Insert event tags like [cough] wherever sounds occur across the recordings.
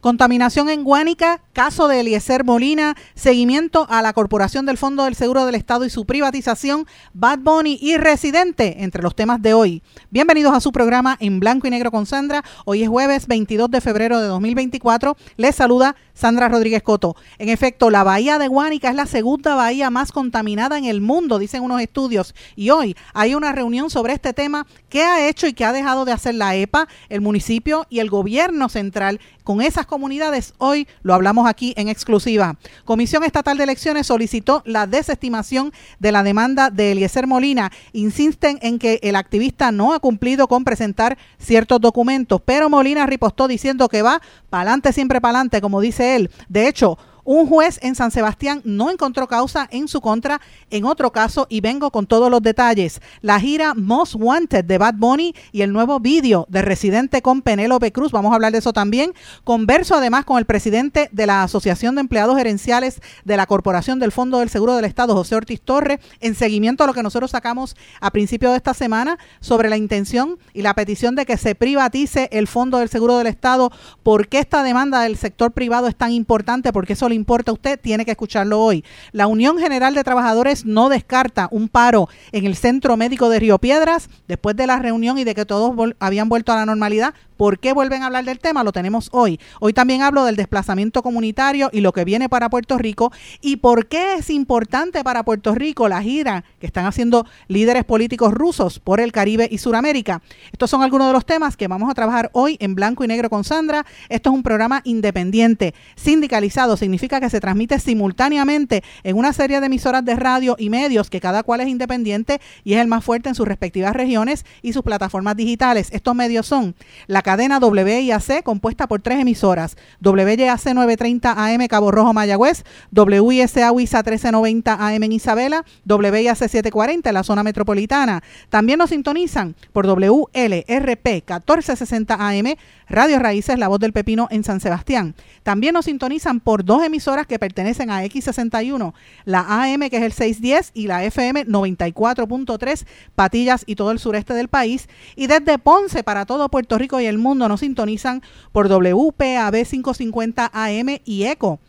Contaminación en Guánica, caso de Eliezer Molina, seguimiento a la Corporación del Fondo del Seguro del Estado y su privatización, Bad Bunny y Residente, entre los temas de hoy. Bienvenidos a su programa en blanco y negro con Sandra. Hoy es jueves 22 de febrero de 2024. Les saluda Sandra Rodríguez Coto. En efecto, la bahía de Guánica es la segunda bahía más contaminada en el mundo, dicen unos estudios. Y hoy hay una reunión sobre este tema. ¿Qué ha hecho y qué ha dejado de hacer la EPA, el municipio y el gobierno central con esas comunidades. Hoy lo hablamos aquí en exclusiva. Comisión Estatal de Elecciones solicitó la desestimación de la demanda de Eliezer Molina. Insisten en que el activista no ha cumplido con presentar ciertos documentos, pero Molina ripostó diciendo que va para adelante, siempre para adelante, como dice él. De hecho, un juez en San Sebastián no encontró causa en su contra en otro caso y vengo con todos los detalles. La gira Most Wanted de Bad Bunny y el nuevo vídeo de Residente con Penélope Cruz. Vamos a hablar de eso también. Converso además con el presidente de la Asociación de Empleados Gerenciales de la Corporación del Fondo del Seguro del Estado, José Ortiz Torres, en seguimiento a lo que nosotros sacamos a principio de esta semana sobre la intención y la petición de que se privatice el Fondo del Seguro del Estado. ¿Por qué esta demanda del sector privado es tan importante? Porque eso le importa a usted, tiene que escucharlo hoy. La Unión General de Trabajadores no descarta un paro en el Centro Médico de Río Piedras después de la reunión y de que todos habían vuelto a la normalidad. ¿Por qué vuelven a hablar del tema? Lo tenemos hoy. Hoy también hablo del desplazamiento comunitario y lo que viene para Puerto Rico y por qué es importante para Puerto Rico la gira que están haciendo líderes políticos rusos por el Caribe y Suramérica. Estos son algunos de los temas que vamos a trabajar hoy en blanco y negro con Sandra. Esto es un programa independiente, sindicalizado, significa que se transmite simultáneamente en una serie de emisoras de radio y medios que cada cual es independiente y es el más fuerte en sus respectivas regiones y sus plataformas digitales. Estos medios son la cadena WIAC, compuesta por tres emisoras, WIAC 930 AM Cabo Rojo Mayagüez, WISA WISA 1390 AM en Isabela, WIAC 740 en la zona metropolitana. También nos sintonizan por WLRP 1460 AM, Radio Raíces, La Voz del Pepino en San Sebastián. También nos sintonizan por dos emisoras que pertenecen a X61, la AM que es el 610 y la FM 94.3, Patillas y todo el sureste del país. Y desde Ponce para todo Puerto Rico y el mundo nos sintonizan por WPAB 550 AM y ECO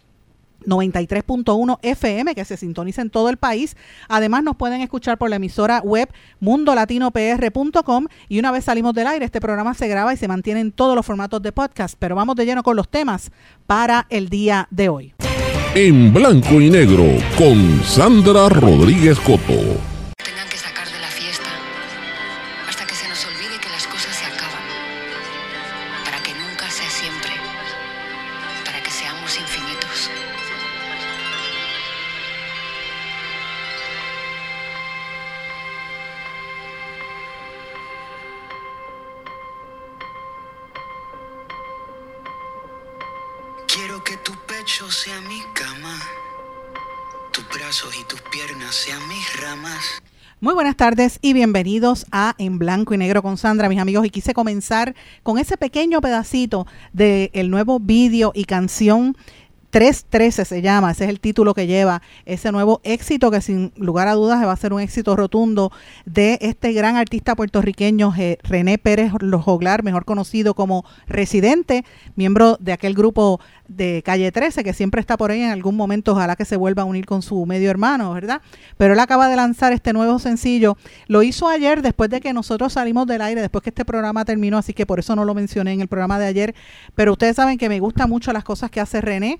93.1 FM que se sintoniza en todo el país. Además nos pueden escuchar por la emisora web mundolatinopr.com y una vez salimos del aire este programa se graba y se mantiene en todos los formatos de podcast. Pero vamos de lleno con los temas para el día de hoy. En blanco y negro con Sandra Rodríguez Coto. Muy buenas tardes y bienvenidos a En Blanco y Negro con Sandra, mis amigos. Y quise comenzar con ese pequeño pedacito del nuevo vídeo y canción 313 se llama, ese es el título que lleva ese nuevo éxito que sin lugar a dudas va a ser un éxito rotundo de este gran artista puertorriqueño René Pérez Joglar, mejor conocido como Residente, miembro de aquel grupo de Calle 13 que siempre está por ahí en algún momento, ojalá que se vuelva a unir con su medio hermano, ¿verdad? Pero él acaba de lanzar este nuevo sencillo, lo hizo ayer después de que nosotros salimos del aire, después que este programa terminó, así que por eso no lo mencioné en el programa de ayer, pero ustedes saben que me gustan mucho las cosas que hace René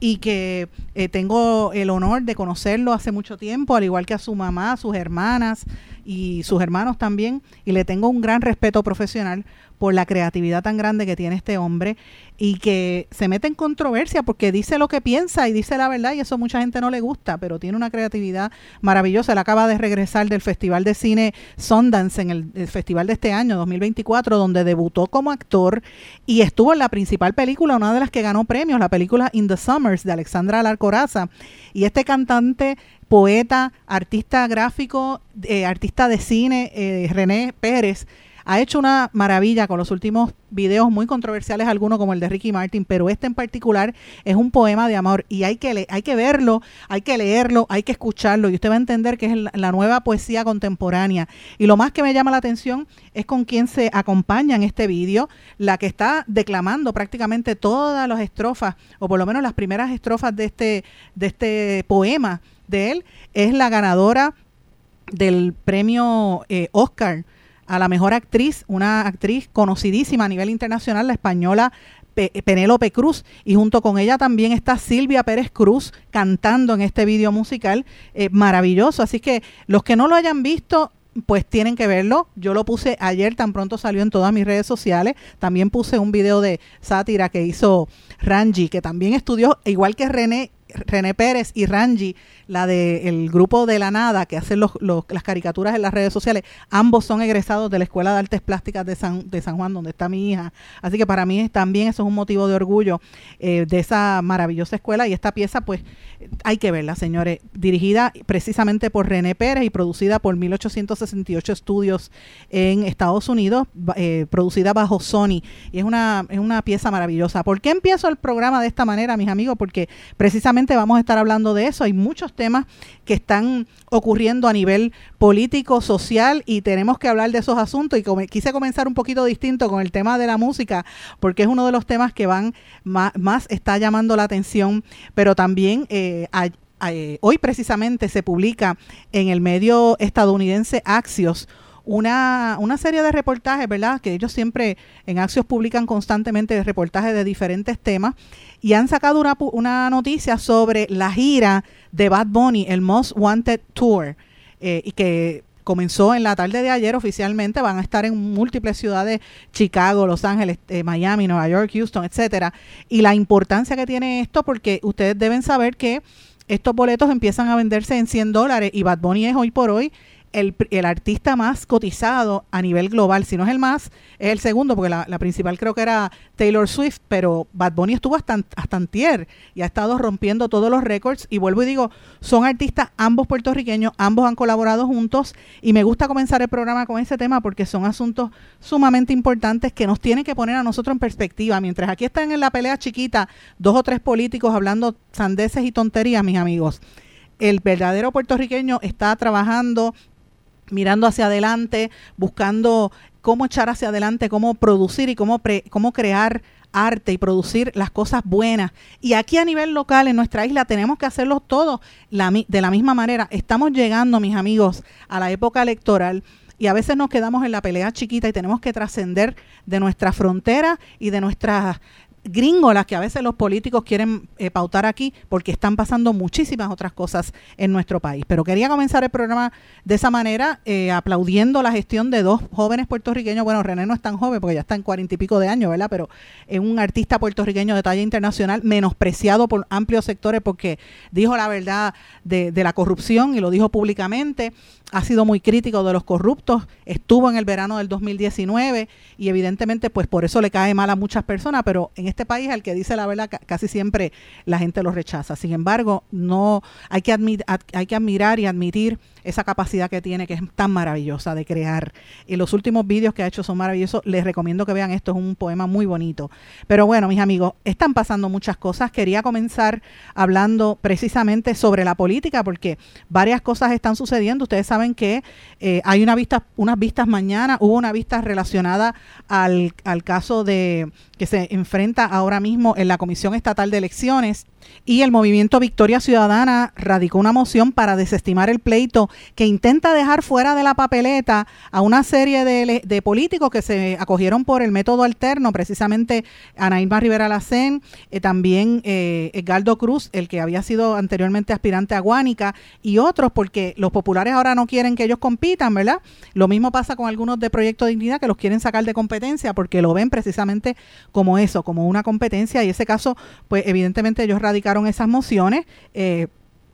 y que eh, tengo el honor de conocerlo hace mucho tiempo, al igual que a su mamá, sus hermanas y sus hermanos también, y le tengo un gran respeto profesional por la creatividad tan grande que tiene este hombre y que se mete en controversia porque dice lo que piensa y dice la verdad y eso mucha gente no le gusta, pero tiene una creatividad maravillosa. Él acaba de regresar del Festival de Cine Sundance en el, festival de este año, 2024, donde debutó como actor y estuvo en la principal película, una de las que ganó premios, la película In the Summer De Alexandra Alarcoraza. Y este cantante, poeta, artista gráfico, eh, artista de cine, eh, René Pérez, ha hecho una maravilla con los últimos videos muy controversiales, algunos como el de Ricky Martin, pero este en particular es un poema de amor y hay que, hay que verlo, hay que leerlo, hay que escucharlo y usted va a entender que es la nueva poesía contemporánea. Y lo más que me llama la atención es con quien se acompaña en este video, la que está declamando prácticamente todas las estrofas, o por lo menos las primeras estrofas de este, de este poema de él, es la ganadora del premio eh, Oscar a la mejor actriz, una actriz conocidísima a nivel internacional, la española Penélope Cruz y junto con ella también está Silvia Pérez Cruz cantando en este video musical eh, maravilloso. Así que los que no lo hayan visto, pues tienen que verlo. Yo lo puse ayer, tan pronto salió en todas mis redes sociales. También puse un video de sátira que hizo Ranji, que también estudió, igual que René, René Pérez y Ranji, la del grupo de la nada que hacen los, las caricaturas en las redes sociales, ambos son egresados de la Escuela de Artes Plásticas de San, de San Juan, donde está mi hija. Así que para mí también eso es un motivo de orgullo eh, de esa maravillosa escuela y esta pieza pues hay que verla, señores, dirigida precisamente por René Pérez y producida por 1868 Estudios en Estados Unidos, eh, producida bajo Sony. Y es una, es una pieza maravillosa. ¿Por qué empiezo el programa de esta manera, mis amigos? Porque precisamente vamos a estar hablando de eso. Hay muchos temas que están ocurriendo a nivel político, social y tenemos que hablar de esos asuntos. Y quise comenzar un poquito distinto con el tema de la música, porque es uno de los temas que van más, está llamando la atención, pero también eh, eh, hoy precisamente se publica en el medio estadounidense Axios una, una serie de reportajes, ¿verdad? Que ellos siempre en Axios publican constantemente reportajes de diferentes temas y han sacado una, una noticia sobre la gira de Bad Bunny, el Most Wanted Tour, eh, y que comenzó en la tarde de ayer oficialmente, van a estar en múltiples ciudades, Chicago, Los Ángeles, eh, Miami, Nueva York, Houston, etcétera. Y la importancia que tiene esto, porque ustedes deben saber que estos boletos empiezan a venderse en 100 dólares y Bad Bunny es hoy por hoy el, el, artista más cotizado a nivel global. Si no es el más, es el segundo, porque la, principal creo que era Taylor Swift, pero Bad Bunny estuvo hasta, hasta antier y ha estado rompiendo todos los récords. Y vuelvo y digo, son artistas ambos puertorriqueños, ambos han colaborado juntos y me gusta comenzar el programa con ese tema porque son asuntos sumamente importantes que nos tienen que poner a nosotros en perspectiva. Mientras aquí están en la pelea chiquita dos o tres políticos hablando sandeces y tonterías, mis amigos el verdadero puertorriqueño está trabajando mirando hacia adelante, buscando cómo echar hacia adelante, cómo producir y cómo, cómo crear arte y producir las cosas buenas. Y aquí a nivel local, en nuestra isla, tenemos que hacerlo todo de la misma manera. Estamos llegando, mis amigos, a la época electoral y a veces nos quedamos en la pelea chiquita y tenemos que trascender de nuestra frontera y de nuestras gringolas que a veces los políticos quieren eh, pautar aquí porque están pasando muchísimas otras cosas en nuestro país. Pero quería comenzar el programa de esa manera, eh, aplaudiendo la gestión de dos jóvenes puertorriqueños. Bueno, René no es tan joven porque ya está en cuarenta y pico de años, ¿verdad? Pero es un artista puertorriqueño de talla internacional, menospreciado por amplios sectores porque dijo la verdad de, de la corrupción y lo dijo públicamente ha sido muy crítico de los corruptos, estuvo en el verano del 2019 y evidentemente pues por eso le cae mal a muchas personas, pero en este país el que dice la verdad casi siempre la gente lo rechaza. Sin embargo, no hay que hay que admirar y admitir esa capacidad que tiene, que es tan maravillosa de crear. Y los últimos vídeos que ha hecho son maravillosos. Les recomiendo que vean esto, es un poema muy bonito. Pero bueno, mis amigos, están pasando muchas cosas. Quería comenzar hablando precisamente sobre la política, porque varias cosas están sucediendo. Ustedes saben que eh, hay una vista, unas vistas mañana, hubo una vista relacionada al, al caso de que se enfrenta ahora mismo en la Comisión Estatal de Elecciones y el movimiento Victoria Ciudadana radicó una moción para desestimar el pleito que intenta dejar fuera de la papeleta a una serie de, políticos que se acogieron por el método alterno, precisamente Anaíma Rivera Lacén, eh, también eh, Edgardo Cruz, el que había sido anteriormente aspirante a Guánica, y otros, porque los populares ahora no quieren que ellos compitan, ¿verdad? Lo mismo pasa con algunos de Proyecto de Dignidad que los quieren sacar de competencia porque lo ven precisamente como eso, como una competencia, y ese caso, pues evidentemente ellos radicaron esas mociones. Eh,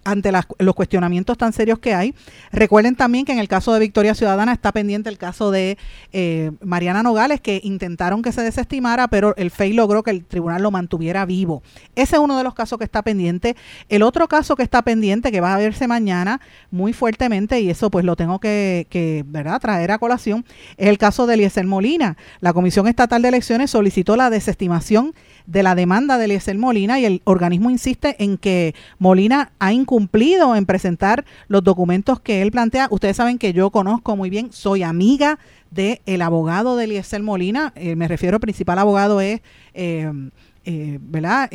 ante los cuestionamientos tan serios que hay. Recuerden también que en el caso de Victoria Ciudadana está pendiente el caso de eh, Mariana Nogales, que intentaron que se desestimara, pero el FEI logró que el tribunal lo mantuviera vivo. Ese es uno de los casos que está pendiente. El otro caso que está pendiente, que va a verse mañana muy fuertemente, y eso pues lo tengo que, ¿verdad? traer a colación, es el caso de Eliezer Molina. La Comisión Estatal de Elecciones solicitó la desestimación de la demanda de Eliezer Molina y el organismo insiste en que Molina ha incumplido en presentar los documentos que él plantea. Ustedes saben que yo conozco muy bien, soy amiga del el abogado de Eliezer Molina, eh, me refiero al principal abogado es, eh, eh, ¿verdad?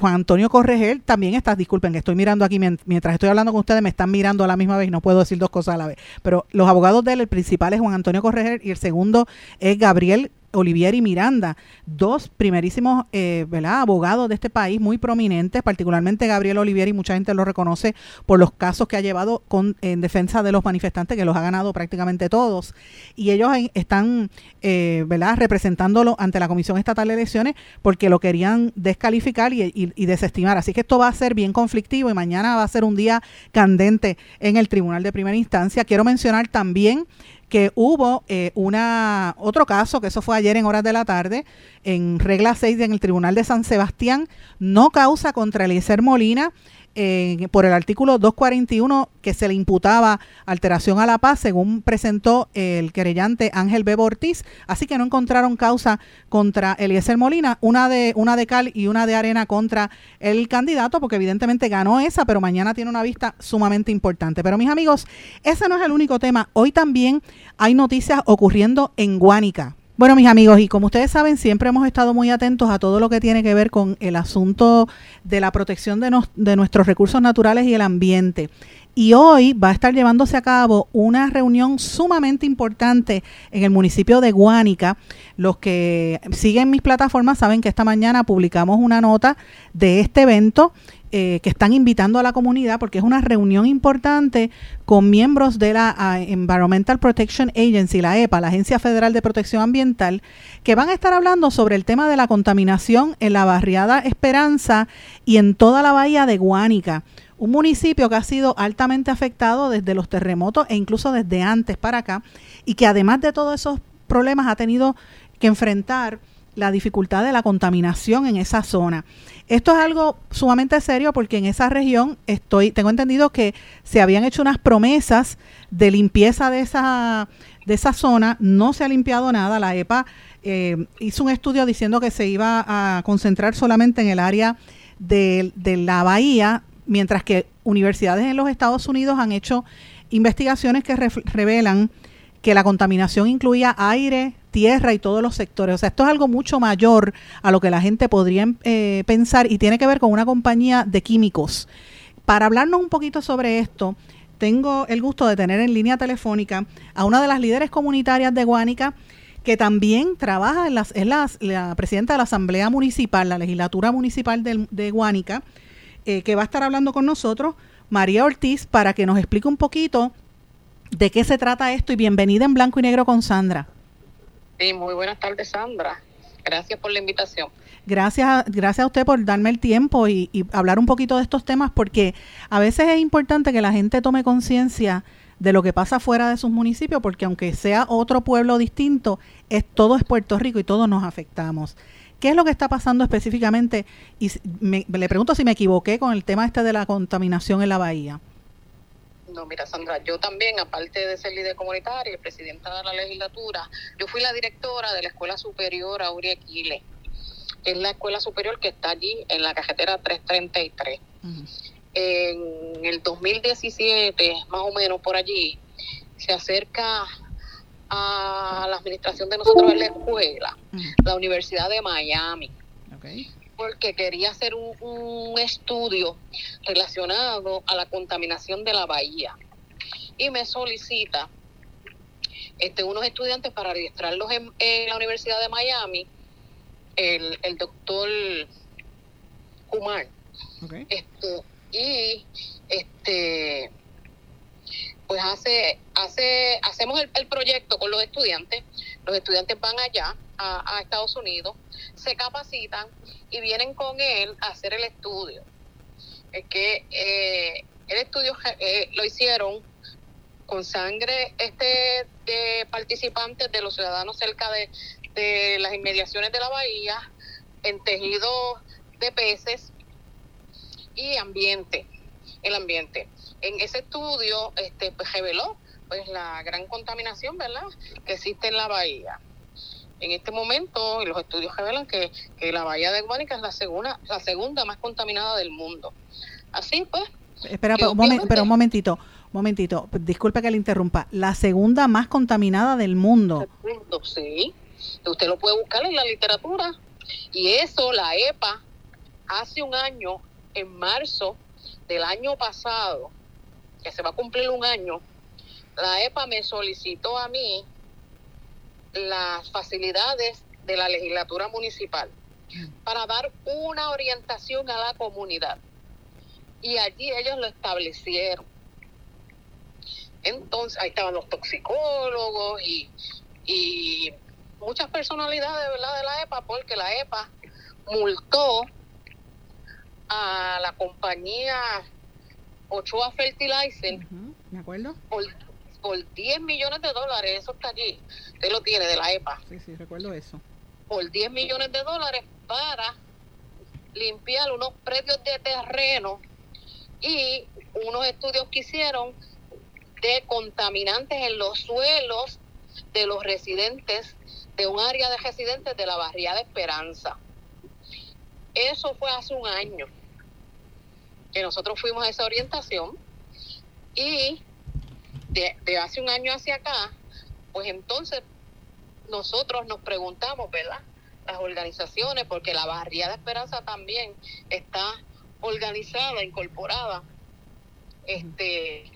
Juan Antonio Corregel también está, disculpen que estoy mirando aquí mientras estoy hablando con ustedes, me están mirando a la misma vez y no puedo decir dos cosas a la vez. Pero los abogados de él, el principal es Juan Antonio Corregel y el segundo es Gabriel Olivier y Miranda, dos primerísimos eh, abogados de este país muy prominentes, particularmente Gabriel Olivier y mucha gente lo reconoce por los casos que ha llevado con, en defensa de los manifestantes, que los ha ganado prácticamente todos. Y ellos están eh, representándolo ante la Comisión Estatal de Elecciones porque lo querían descalificar y, y desestimar. Así que esto va a ser bien conflictivo y mañana va a ser un día candente en el Tribunal de Primera Instancia. Quiero mencionar también que hubo eh, una otro caso, que eso fue ayer en horas de la tarde, en regla 6 en el Tribunal de San Sebastián, no causa contra Eliezer Molina, por el artículo 241 que se le imputaba alteración a la paz, según presentó el querellante Ángel B. Ortiz. Así que no encontraron causa contra Eliezer Molina, una de, una de cal y una de arena contra el candidato, porque evidentemente ganó esa, pero mañana tiene una vista sumamente importante. Pero mis amigos, ese no es el único tema. Hoy también hay noticias ocurriendo en Guánica. Bueno, mis amigos, y como ustedes saben, siempre hemos estado muy atentos a todo lo que tiene que ver con el asunto de la protección de, de nuestros recursos naturales y el ambiente. Y hoy va a estar llevándose a cabo una reunión sumamente importante en el municipio de Guánica. Los que siguen mis plataformas saben que esta mañana publicamos una nota de este evento eh, que están invitando a la comunidad porque es una reunión importante con miembros de la ah, Environmental Protection Agency, la EPA, la Agencia Federal de Protección Ambiental, que van a estar hablando sobre el tema de la contaminación en la barriada Esperanza y en toda la bahía de Guánica un municipio que ha sido altamente afectado desde los terremotos e incluso desde antes para acá, y que además de todos esos problemas ha tenido que enfrentar la dificultad de la contaminación en esa zona. Esto es algo sumamente serio porque en esa región estoy, tengo entendido que se habían hecho unas promesas de limpieza de esa, de esa zona, no se ha limpiado nada. La EPA eh, hizo un estudio diciendo que se iba a concentrar solamente en el área de, de la bahía, mientras que universidades en los Estados Unidos han hecho investigaciones que revelan que la contaminación incluía aire, tierra y todos los sectores. O sea, esto es algo mucho mayor a lo que la gente podría eh, pensar y tiene que ver con una compañía de químicos. Para hablarnos un poquito sobre esto, tengo el gusto de tener en línea telefónica a una de las líderes comunitarias de Guánica, que también trabaja en las, es la, presidenta de la Asamblea Municipal, la legislatura municipal de, de Guánica, eh, que va a estar hablando con nosotros, María Ortiz, para que nos explique un poquito de qué se trata esto y bienvenida en blanco y negro con Sandra. Sí, muy buenas tardes, Sandra. Gracias por la invitación. Gracias, gracias a usted por darme el tiempo y, hablar un poquito de estos temas, porque a veces es importante que la gente tome conciencia de lo que pasa fuera de sus municipios, porque aunque sea otro pueblo distinto, es todo es Puerto Rico y todos nos afectamos. ¿Qué es lo que está pasando específicamente? Y le pregunto si me equivoqué con el tema este de la contaminación en la bahía. No, mira, Sandra, yo también, aparte de ser líder comunitaria y presidenta de la legislatura, yo fui la directora de la Escuela Superior Aurea Aquile, que es la escuela superior que está allí en la carretera 333. En el 2017, más o menos por allí, se acerca a la administración de nosotros en la escuela, la Universidad de Miami porque quería hacer un, estudio relacionado a la contaminación de la bahía. Y me solicita este, unos estudiantes para registrarlos en, la Universidad de Miami, el, el doctor Kumar. Este, y este pues hace, hace, hacemos el, proyecto con los estudiantes, los estudiantes van allá a, Estados Unidos, se capacitan y vienen con él a hacer el estudio. es que eh, el estudio eh, lo hicieron con sangre este de participantes de los ciudadanos cerca de, de las inmediaciones de la bahía, en tejido de peces y ambiente, el ambiente. En ese estudio este, pues, reveló pues la gran contaminación, ¿verdad?, que existe en la bahía. En este momento, los estudios revelan que, la bahía de Guánica es la segunda, la segunda más contaminada del mundo. Así pues. Espera, pero, un pero un momentito, momentito, disculpe que le interrumpa. La segunda más contaminada del mundo. sí. Usted lo puede buscar en la literatura. Y eso, la EPA, hace un año, en marzo del año pasado, que se va a cumplir un año, la EPA me solicitó a mí las facilidades de la legislatura municipal para dar una orientación a la comunidad. Y allí ellos lo establecieron. Entonces, ahí estaban los toxicólogos y, y muchas personalidades ¿verdad? de la EPA, porque la EPA multó a la compañía Ochoa Fertilizer. ¿Me acuerdo? por 10 millones de dólares, eso está allí, usted lo tiene de la EPA. Sí, sí, recuerdo eso. Por 10 millones de dólares para limpiar unos predios de terreno y unos estudios que hicieron de contaminantes en los suelos de los residentes de un área de residentes de la barriada Esperanza. Eso fue hace un año que nosotros fuimos a esa orientación y de, hace un año hacia acá, pues entonces nosotros nos preguntamos, ¿verdad? Las organizaciones, porque la Barriada Esperanza también está organizada, incorporada, este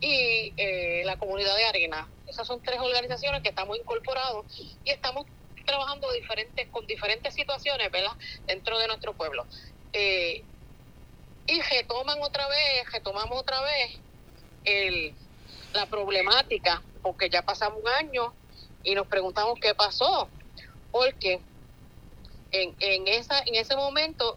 y eh, la comunidad de Arena. Esas son tres organizaciones que estamos incorporados y estamos trabajando diferentes con diferentes situaciones, ¿verdad? Dentro de nuestro pueblo. Eh, y retoman otra vez, retomamos otra vez el, la problemática, porque ya pasamos un año y nos preguntamos qué pasó, porque en, en, esa, en ese momento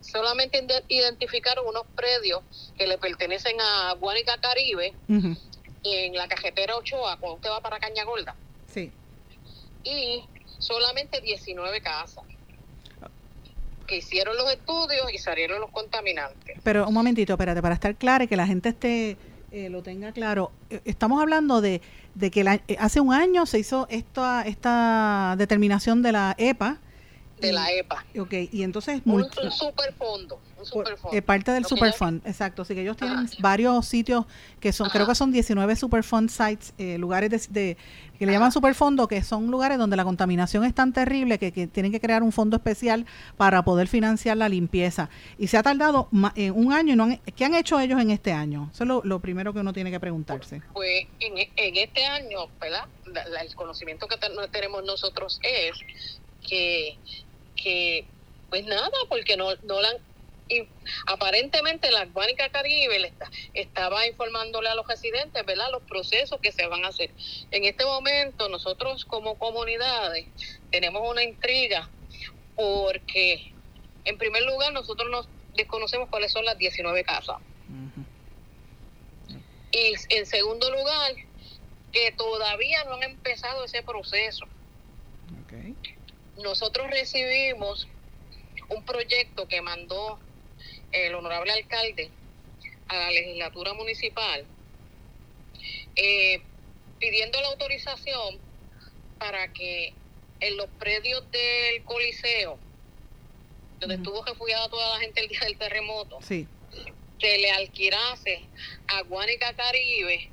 solamente identificaron unos predios que le pertenecen a Guanica Caribe en la cajetera Ochoa, cuando usted va para Caña Gorda. Sí. Y solamente 19 casas que hicieron los estudios y salieron los contaminantes. Pero un momentito, espérate, para estar claro y que la gente esté eh, lo tenga claro. Eh, estamos hablando de, de que eh, hace un año se hizo esta, esta determinación de la EPA. De la EPA. Ok, y entonces... Un, un superfondo. Un parte del Superfund, exacto. Así que ellos tienen varios sitios que son, creo que son 19 Superfund sites, lugares de, que le llaman Superfondo, que son lugares donde la contaminación es tan terrible que, tienen que crear un fondo especial para poder financiar la limpieza. Y se ha tardado un año. Y no ¿Qué han hecho ellos en este año? Eso es lo, primero que uno tiene que preguntarse. Pues en, este año, ¿verdad? el conocimiento que tenemos nosotros es que, que pues nada, porque no, no la han y aparentemente la Acuánica Caribe estaba informándole a los residentes, ¿verdad?, los procesos que se van a hacer. En este momento nosotros como comunidades tenemos una intriga porque en primer lugar nosotros nos desconocemos cuáles son las 19 casas. Y en segundo lugar, que todavía no han empezado ese proceso. Nosotros recibimos un proyecto que mandó el honorable alcalde a la legislatura municipal eh, pidiendo la autorización para que en los predios del Coliseo, donde estuvo refugiada toda la gente el día del terremoto, sí. que le alquilase a Guanica Caribe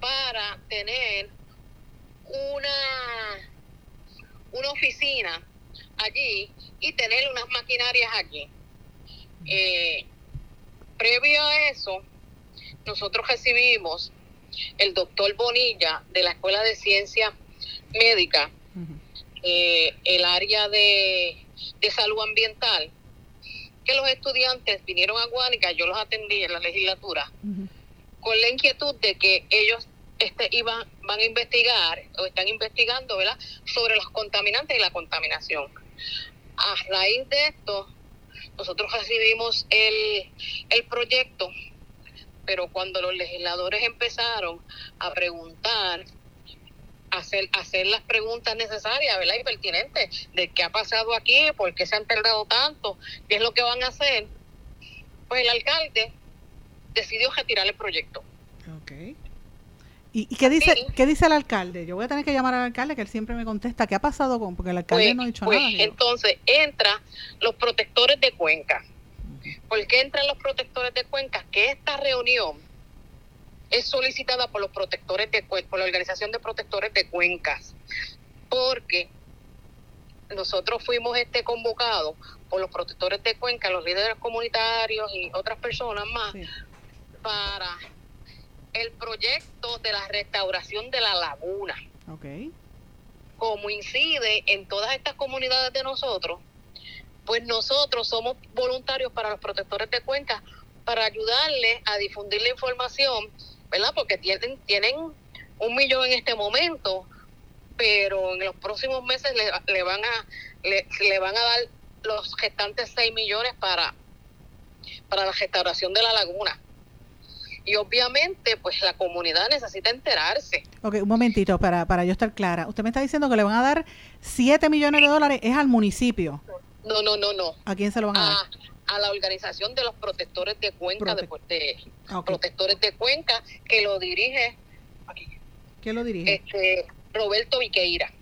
para tener una, una oficina allí y tener unas maquinarias aquí. Eh, previo a eso, nosotros recibimos el doctor Bonilla de la Escuela de Ciencia Médica, eh, el área de, salud ambiental, que los estudiantes vinieron a Guánica, yo los atendí en la legislatura, con la inquietud de que ellos este, iban, van a investigar o están investigando ¿verdad? sobre los contaminantes y la contaminación. A raíz de esto, nosotros recibimos el, el proyecto, pero cuando los legisladores empezaron a preguntar hacer, hacer las preguntas necesarias, ¿verdad? Y pertinentes de qué ha pasado aquí, por qué se han tardado tanto, qué es lo que van a hacer. Pues el alcalde decidió retirar el proyecto. Ok. ¿Y, qué dice qué dice el alcalde? Yo voy a tener que llamar al alcalde que él siempre me contesta. ¿Qué ha pasado con? Porque el alcalde pues, no ha dicho pues, nada. Entonces entra los protectores de Cuenca. ¿Por qué entran los protectores de Cuenca? Que esta reunión es solicitada por los protectores de por la organización de protectores de cuencas, porque nosotros fuimos este convocados por los protectores de cuencas, los líderes comunitarios y otras personas más para el proyecto de la restauración de la laguna. Okay. Como incide en todas estas comunidades de nosotros, pues nosotros somos voluntarios para los protectores de cuencas para ayudarles a difundir la información ¿verdad? Porque tienen, tienen un millón en este momento, pero en los próximos meses le, le van a le, van a dar los restantes 6 millones para, para la restauración de la laguna. Y obviamente, pues la comunidad necesita enterarse. Ok, un momentito, para, para yo estar clara. Usted me está diciendo que le van a dar 7 millones de dólares, es al municipio. No, no, no, no. ¿A quién se lo van a dar? a la organización de los protectores de Cuenca, de, protectores de Cuenca, que lo dirige. ¿Qué lo dirige? Este, Roberto Viqueira.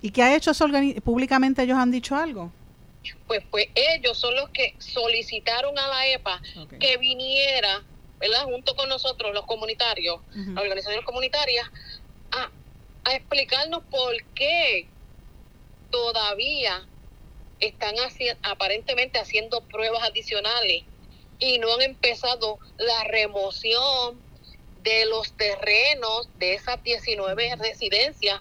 ¿Y qué ha hecho públicamente? ¿Ellos han dicho algo? Pues, pues ellos son los que solicitaron a la EPA que viniera, ¿verdad? Junto con nosotros, los comunitarios, las organizaciones comunitarias, a, a explicarnos por qué todavía están aparentemente haciendo pruebas adicionales y no han empezado la remoción de los terrenos de esas 19 residencias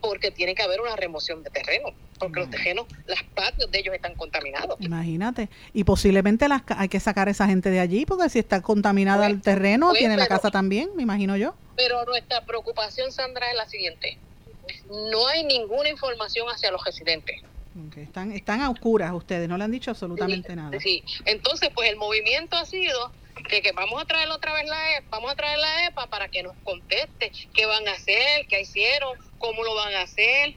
porque tiene que haber una remoción de terreno porque los terrenos, las patios de ellos están contaminados. Imagínate. Y posiblemente las, hay que sacar a esa gente de allí, porque si está contaminada el terreno, tiene la casa también, me imagino yo. Pero nuestra preocupación, Sandra, es la siguiente. No hay ninguna información hacia los residentes. Están, están a oscuras ustedes, no le han dicho absolutamente nada. Sí, entonces pues el movimiento ha sido que, que, vamos a traer otra vez la EPA, vamos a traer la EPA para que nos conteste qué van a hacer, qué hicieron, cómo lo van a hacer,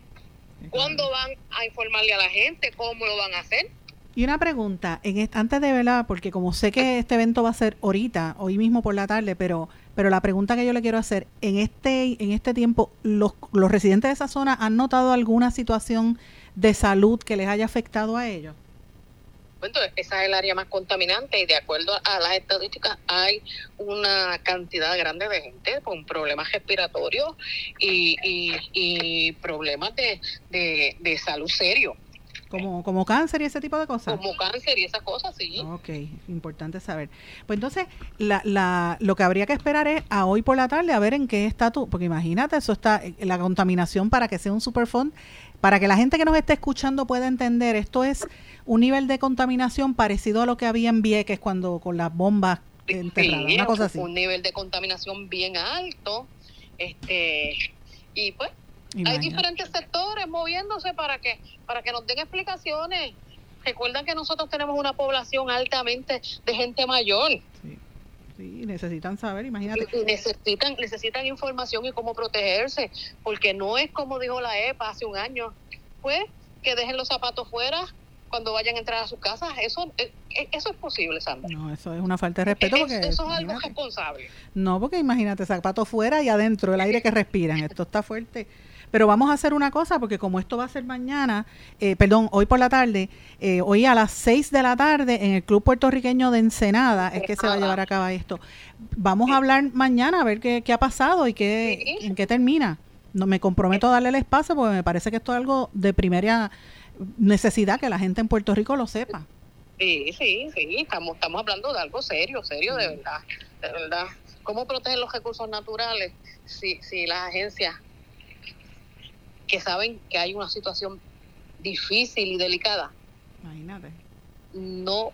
cuándo van a informarle a la gente, cómo lo van a hacer. Y una pregunta, en antes de verdad, porque como sé que este evento va a ser ahorita, hoy mismo por la tarde, pero pero la pregunta que yo le quiero hacer, en este en este tiempo, los, los residentes de esa zona han notado alguna situación de salud que les haya afectado a ellos? Bueno, esa es el área más contaminante y de acuerdo a las estadísticas hay una cantidad grande de gente con problemas respiratorios y, y, problemas de, de, salud serio. Como, como cáncer y ese tipo de cosas. Como cáncer y esas cosas, sí. Ok, importante saber. Pues entonces, la, la, lo que habría que esperar es a hoy por la tarde a ver en qué estatus, porque imagínate, eso está, la contaminación para que sea un superfond para que la gente que nos esté escuchando pueda entender, esto es un nivel de contaminación parecido a lo que había en Vieques cuando con las bombas enterradas, una cosa así. Un nivel de contaminación bien alto, este y pues hay diferentes sectores moviéndose para que para que nos den explicaciones. Recuerdan que nosotros tenemos una población altamente de gente mayor. Sí. Sí, necesitan saber, imagínate. necesitan, necesitan información y cómo protegerse, porque no es como dijo la EPA hace un año, pues que dejen los zapatos fuera cuando vayan a entrar a sus casas. Eso, eh, eh, eso es posible, Sandra. No, eso es una falta de respeto. Porque, eso es algo responsable. No, porque imagínate, zapatos fuera y adentro, el aire que respiran. Esto está fuerte. Pero vamos a hacer una cosa, porque como esto va a ser mañana, eh, perdón, hoy por la tarde, eh, hoy a las 6 de la tarde en el Club Puertorriqueño de Ensenada es que se va a llevar a cabo esto. Vamos a hablar mañana a ver qué, qué ha pasado y qué, en qué termina. No me comprometo a darle el espacio porque me parece que esto es algo de primera necesidad que la gente en Puerto Rico lo sepa. Sí, sí, sí, estamos, estamos hablando de algo serio, serio, de verdad, de verdad. ¿Cómo proteger los recursos naturales si, si las agencias que saben que hay una situación difícil y delicada. Imagínate. No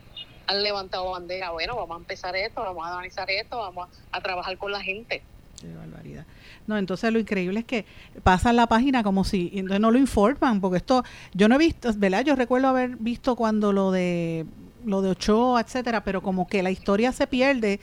han levantado bandera, bueno, vamos a empezar esto, vamos a analizar esto, vamos a, trabajar con la gente. Qué barbaridad. No, entonces lo increíble es que pasan la página como si, entonces no lo informan, porque esto, yo no he visto, ¿verdad? Yo recuerdo haber visto cuando lo de lo de Ochoa, etcétera, pero como que la historia se pierde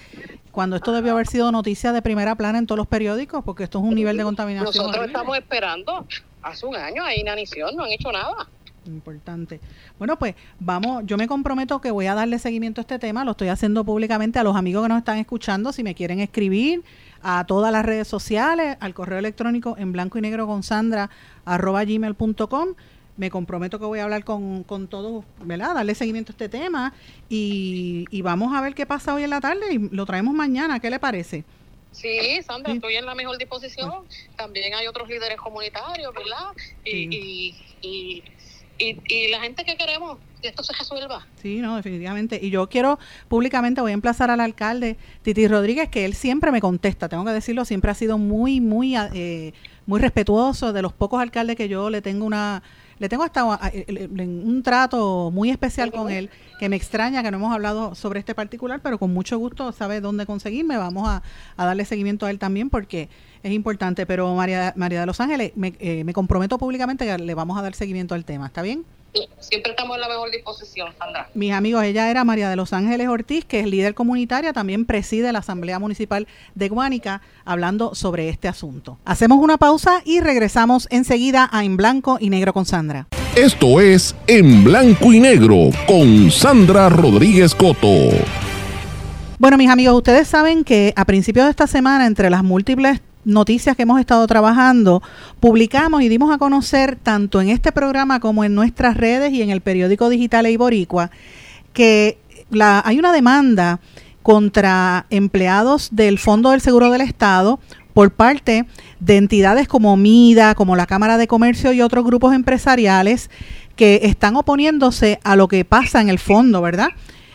cuando esto debió haber sido noticia de primera plana en todos los periódicos, porque esto es un nivel de contaminación. Nosotros estamos esperando hace un año, hay inanición, no han hecho nada. Importante. Bueno, pues vamos, yo me comprometo que voy a darle seguimiento a este tema, lo estoy haciendo públicamente a los amigos que nos están escuchando, si me quieren escribir a todas las redes sociales, al correo electrónico en blanco y negro con sandra arroba gmail.com. Me comprometo que voy a hablar con, con todos, ¿verdad? Darle seguimiento a este tema y, y vamos a ver qué pasa hoy en la tarde y lo traemos mañana. ¿Qué le parece? Sí, Sandra, estoy en la mejor disposición. También hay otros líderes comunitarios, ¿verdad? y, y y, la gente que queremos que esto se resuelva. Sí, no, definitivamente. Y yo quiero públicamente, voy a emplazar al alcalde Titi Rodríguez, que él siempre me contesta, tengo que decirlo, siempre ha sido muy, muy, eh, muy respetuoso de los pocos alcaldes que yo le tengo una le tengo hasta un trato muy especial con él, que me extraña que no hemos hablado sobre este particular, pero con mucho gusto sabe dónde conseguirme. Vamos a, darle seguimiento a él también porque es importante. Pero María, María de los Ángeles, me, eh, me comprometo públicamente que le vamos a dar seguimiento al tema. ¿Está bien? Siempre estamos en la mejor disposición, Sandra. Mis amigos, ella era María de los Ángeles Ortiz, que es líder comunitaria, también preside la Asamblea Municipal de Guánica, hablando sobre este asunto. Hacemos una pausa y regresamos enseguida a En Blanco y Negro con Sandra. Esto es En Blanco y Negro con Sandra Rodríguez Coto. Bueno, mis amigos, ustedes saben que a principios de esta semana, entre las múltiples noticias que hemos estado trabajando, publicamos y dimos a conocer tanto en este programa como en nuestras redes y en el periódico digital Eiboricua que hay una demanda contra empleados del Fondo del Seguro del Estado por parte de entidades como MIDA, como la Cámara de Comercio y otros grupos empresariales que están oponiéndose a lo que pasa en el fondo, ¿verdad?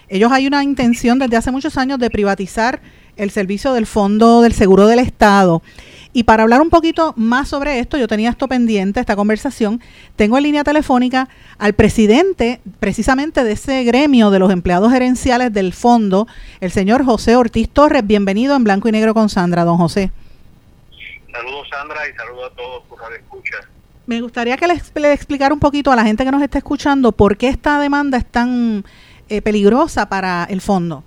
Ellos hay una intención desde hace muchos años de privatizar el servicio del Fondo del Seguro del Estado. Y para hablar un poquito más sobre esto, yo tenía esto pendiente, esta conversación, tengo en línea telefónica al presidente precisamente de ese gremio de los empleados gerenciales del fondo, el señor José Ortiz Torres. Bienvenido en Blanco y Negro con Sandra, don José. Saludos Sandra y saludos a todos por la escucha. Me gustaría que le, explicara un poquito a la gente que nos está escuchando por qué esta demanda es tan eh, peligrosa para el fondo.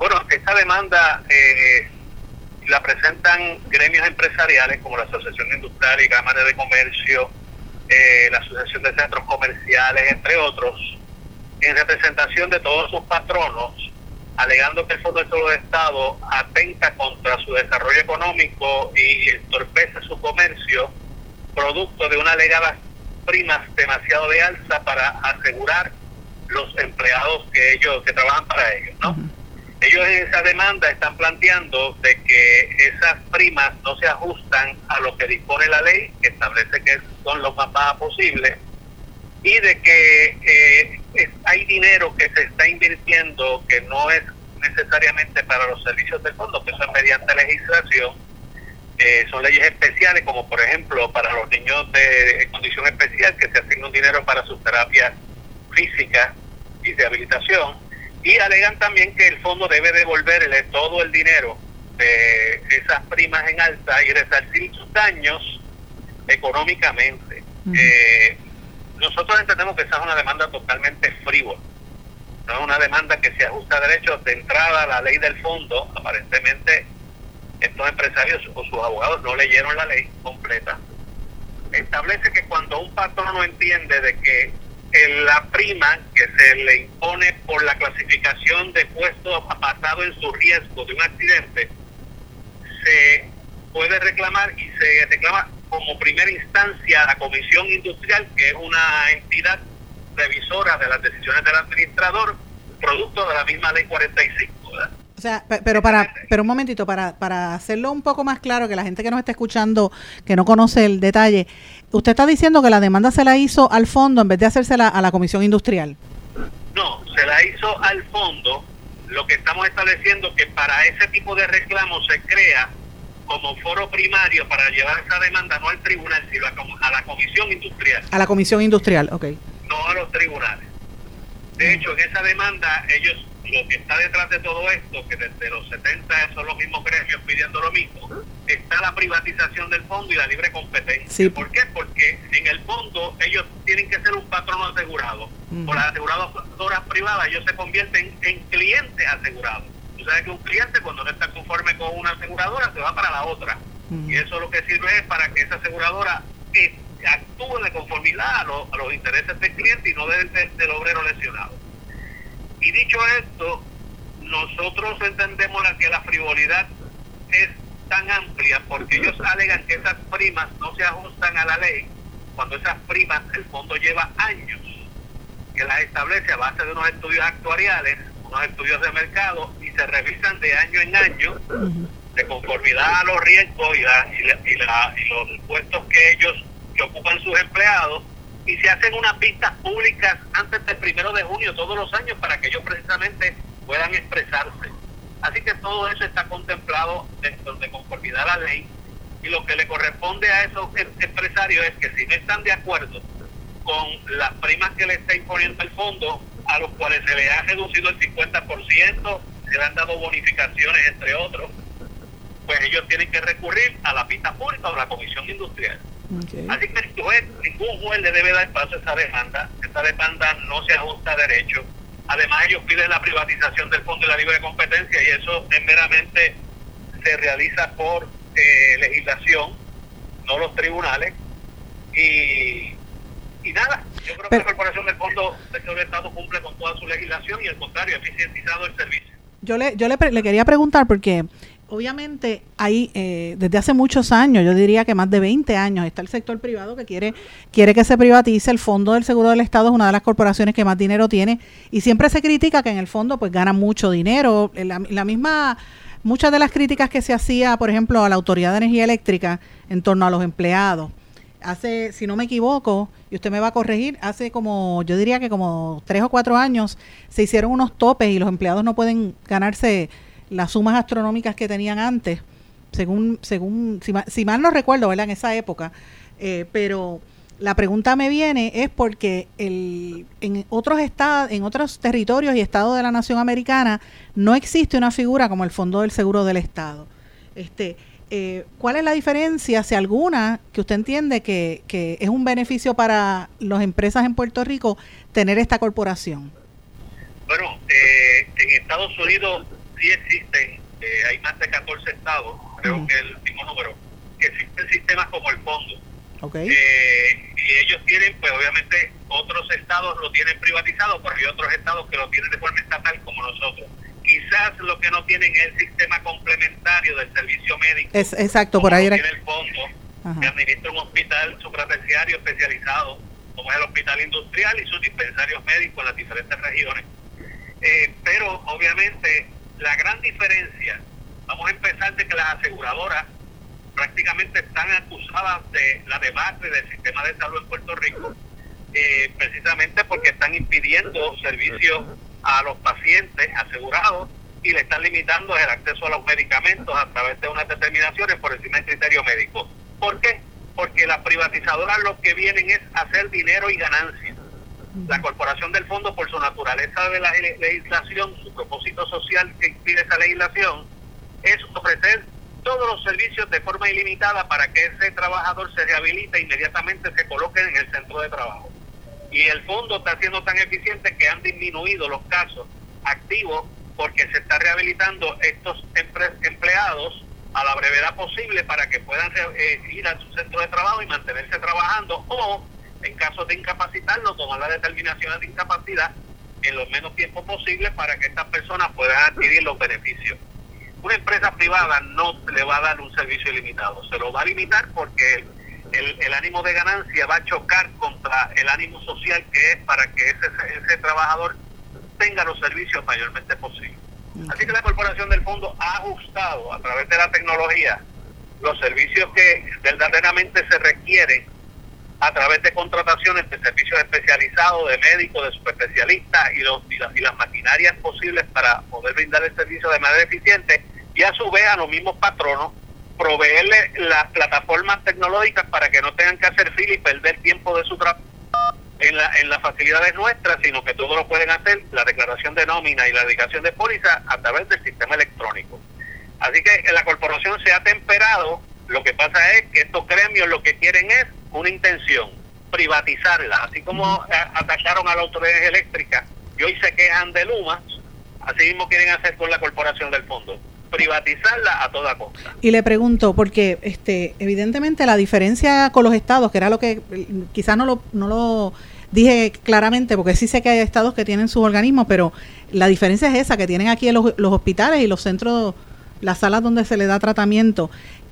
Bueno, esta demanda eh, la presentan gremios empresariales como la Asociación Industrial y Cámara de Comercio, eh, la Asociación de Centros Comerciales, entre otros, en representación de todos sus patronos, alegando que el Fondo de Estado atenta contra su desarrollo económico y entorpece su comercio, producto de una alegada primas demasiado de alza para asegurar los empleados que ellos que trabajan para ellos, ¿no? Ellos en esa demanda están planteando de que esas primas no se ajustan a lo que dispone la ley, que establece que son lo más bajas posible, y de que eh, hay dinero que se está invirtiendo que no es necesariamente para los servicios del fondo, que son mediante legislación, eh, son leyes especiales, como por ejemplo para los niños de condición especial, que se asigna un dinero para sus terapias físicas y de habilitación y alegan también que el fondo debe devolverle todo el dinero de esas primas en alta y resarcir sus daños económicamente. Eh, nosotros entendemos que esa es una demanda totalmente frívola. No es una demanda que se ajusta a derechos de entrada a la ley del fondo. Aparentemente, estos empresarios o sus abogados no leyeron la ley completa. Establece que cuando un patrón no entiende de que la prima que se le impone por la clasificación de puesto basado en su riesgo de un accidente se puede reclamar y se reclama como primera instancia a la Comisión Industrial, que es una entidad revisora de las decisiones del administrador, producto de la misma ley 45. O sea, pero para, pero un momentito, para, para hacerlo un poco más claro, que la gente que nos está escuchando, que no conoce el detalle, usted está diciendo que la demanda se la hizo al fondo en vez de hacérsela a la Comisión Industrial. No, se la hizo al fondo. Lo que estamos estableciendo que para ese tipo de reclamos se crea como foro primario para llevar esa demanda no al tribunal, sino a la Comisión Industrial. A la Comisión Industrial, ok. No a los tribunales. De hecho, en esa demanda ellos lo que está detrás de todo esto, que desde los 70 son los mismos gremios pidiendo lo mismo, está la privatización del fondo y la libre competencia. ¿Por qué? Porque en el fondo ellos tienen que ser un patrono asegurado. Por las aseguradoras privadas ellos se convierten en clientes asegurados. Tú sabes que un cliente cuando no está conforme con una aseguradora se va para la otra. Y eso lo que sirve es para que esa aseguradora eh, actúe de conformidad a, los intereses del cliente y no del, del obrero lesionado. Y dicho esto, nosotros entendemos que la frivolidad es tan amplia porque ellos alegan que esas primas no se ajustan a la ley cuando esas primas el fondo lleva años que las establece a base de unos estudios actuariales, unos estudios de mercado y se revisan de año en año de conformidad a los riesgos y, y, los impuestos que ellos que ocupan sus empleados y se hacen unas vistas públicas antes del primero de junio todos los años para que ellos precisamente puedan expresarse. Así que todo eso está contemplado dentro de conformidad a la ley y lo que le corresponde a esos em-, empresarios es que si no están de acuerdo con las primas que le está imponiendo el fondo, a los cuales se le ha reducido el 50%, se le han dado bonificaciones, entre otros, pues ellos tienen que recurrir a la pista pública o a la comisión industrial. Así que ningún juez le debe dar paso a esa demanda. Esta demanda no se ajusta a derecho Además, ellos piden la privatización del Fondo de la Libre Competencia y eso meramente se realiza por eh, legislación, no los tribunales. Y, y nada, yo creo que la Corporación del Fondo del Estado cumple con toda su legislación y al contrario, ha eficientizado el servicio. Yo le, yo le, le quería preguntar porque obviamente hay eh, desde hace muchos años, yo diría que más de 20 años, está el sector privado que quiere, quiere que se privatice. El Fondo del Seguro del Estado es una de las corporaciones que más dinero tiene y siempre se critica que en el fondo pues gana mucho dinero. La, la misma, muchas de las críticas que se hacía, por ejemplo, a la Autoridad de Energía Eléctrica en torno a los empleados. Hace, si no me equivoco, y usted me va a corregir, hace como, yo diría que como tres o cuatro años se hicieron unos topes y los empleados no pueden ganarse las sumas astronómicas que tenían antes, según, según si, mal, no recuerdo, ¿verdad? En esa época, eh, pero la pregunta me viene es porque el, en otros estados, en otros territorios y estados de la nación americana no existe una figura como el Fondo del Seguro del Estado. Este, eh, ¿Cuál es la diferencia, si alguna, que usted entiende que, que es un beneficio para las empresas en Puerto Rico tener esta corporación? Bueno, eh, en Estados Unidos sí existen, eh, hay más de 14 estados, creo que el mismo número, que existen sistemas como el fondo. Eh, y ellos tienen, pues obviamente, otros estados lo tienen privatizado, pero hay otros estados que lo tienen de forma estatal como nosotros. Quizás lo que no tienen es el sistema complementario del servicio médico. Es, exacto, por ahí era. Tiene el fondo, que administra un hospital supraterciario especializado, como es el hospital industrial y sus dispensarios médicos en las diferentes regiones. Eh, pero obviamente la gran diferencia, vamos a empezar de que las aseguradoras prácticamente están acusadas de la debacle del sistema de salud en Puerto Rico, eh, precisamente porque están impidiendo servicios a los pacientes asegurados y le están limitando el acceso a los medicamentos a través de unas determinaciones por encima del criterio médico. ¿Por qué? Porque las privatizadoras lo que vienen es hacer dinero y ganancias. La Corporación del Fondo, por su naturaleza de la legislación, su propósito social que impide esa legislación, es ofrecer todos los servicios de forma ilimitada para que ese trabajador se rehabilite e inmediatamente se coloque en el centro de trabajo. Y el fondo está siendo tan eficiente que han disminuido los casos activos porque se está rehabilitando estos empleados a la brevedad posible para que puedan eh, ir a su centro de trabajo y mantenerse trabajando o en caso de incapacitarlo, tomar las determinaciones de incapacidad en lo menos tiempo posible para que estas personas puedan adquirir los beneficios. Una empresa privada no le va a dar un servicio ilimitado, se lo va a limitar porque el, el, ánimo de ganancia va a chocar contra el ánimo social que es para que ese, ese trabajador tenga los servicios mayormente posibles. Así que la Corporación del Fondo ha ajustado a través de la tecnología los servicios que verdaderamente se requieren a través de contrataciones de servicios especializados, de médicos, de subespecialistas y, los, y, las, y las maquinarias posibles para poder brindar el servicio de manera eficiente y a su vez a los mismos patronos proveerle las plataformas tecnológicas para que no tengan que hacer fila y perder tiempo de su trabajo en, la, en las facilidades nuestras, sino que todo lo pueden hacer, la declaración de nómina y la dedicación de póliza a través del sistema electrónico. Así que la corporación se ha temperado. Lo que pasa es que estos gremios lo que quieren es una intención, privatizarla. Así como atacaron a la autoridad eléctrica y hoy se quejan de Luma, así mismo quieren hacer con la corporación del fondo privatizarla a toda costa. Y le pregunto, porque este evidentemente la diferencia con los estados, que era lo que quizás no lo, no lo dije claramente, porque sí sé que hay estados que tienen sus organismos, pero la diferencia es esa, que tienen aquí los, los hospitales y los centros las salas donde se le da tratamiento.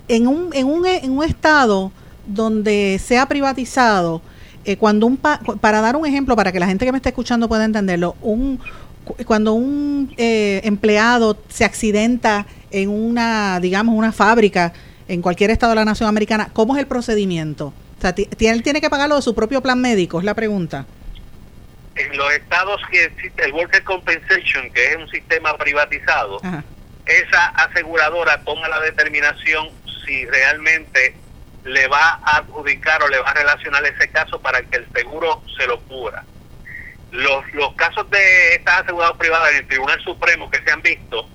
En un, en un, en un estado donde sea privatizado, eh, cuando un para dar un ejemplo, para que la gente que me está escuchando pueda entenderlo, un cuando un eh, empleado se accidenta en una, digamos, una fábrica en cualquier estado de la nación americana, ¿cómo es el procedimiento? O sea, ¿él tiene que pagarlo de su propio plan médico? Es la pregunta. En los estados que existe el Worker Compensation, que es un sistema privatizado, esa aseguradora toma la determinación si realmente le va a adjudicar o le va a relacionar ese caso para que el seguro se lo cubra. Los, los casos de estas aseguradoras privadas en el Tribunal Supremo que se han visto,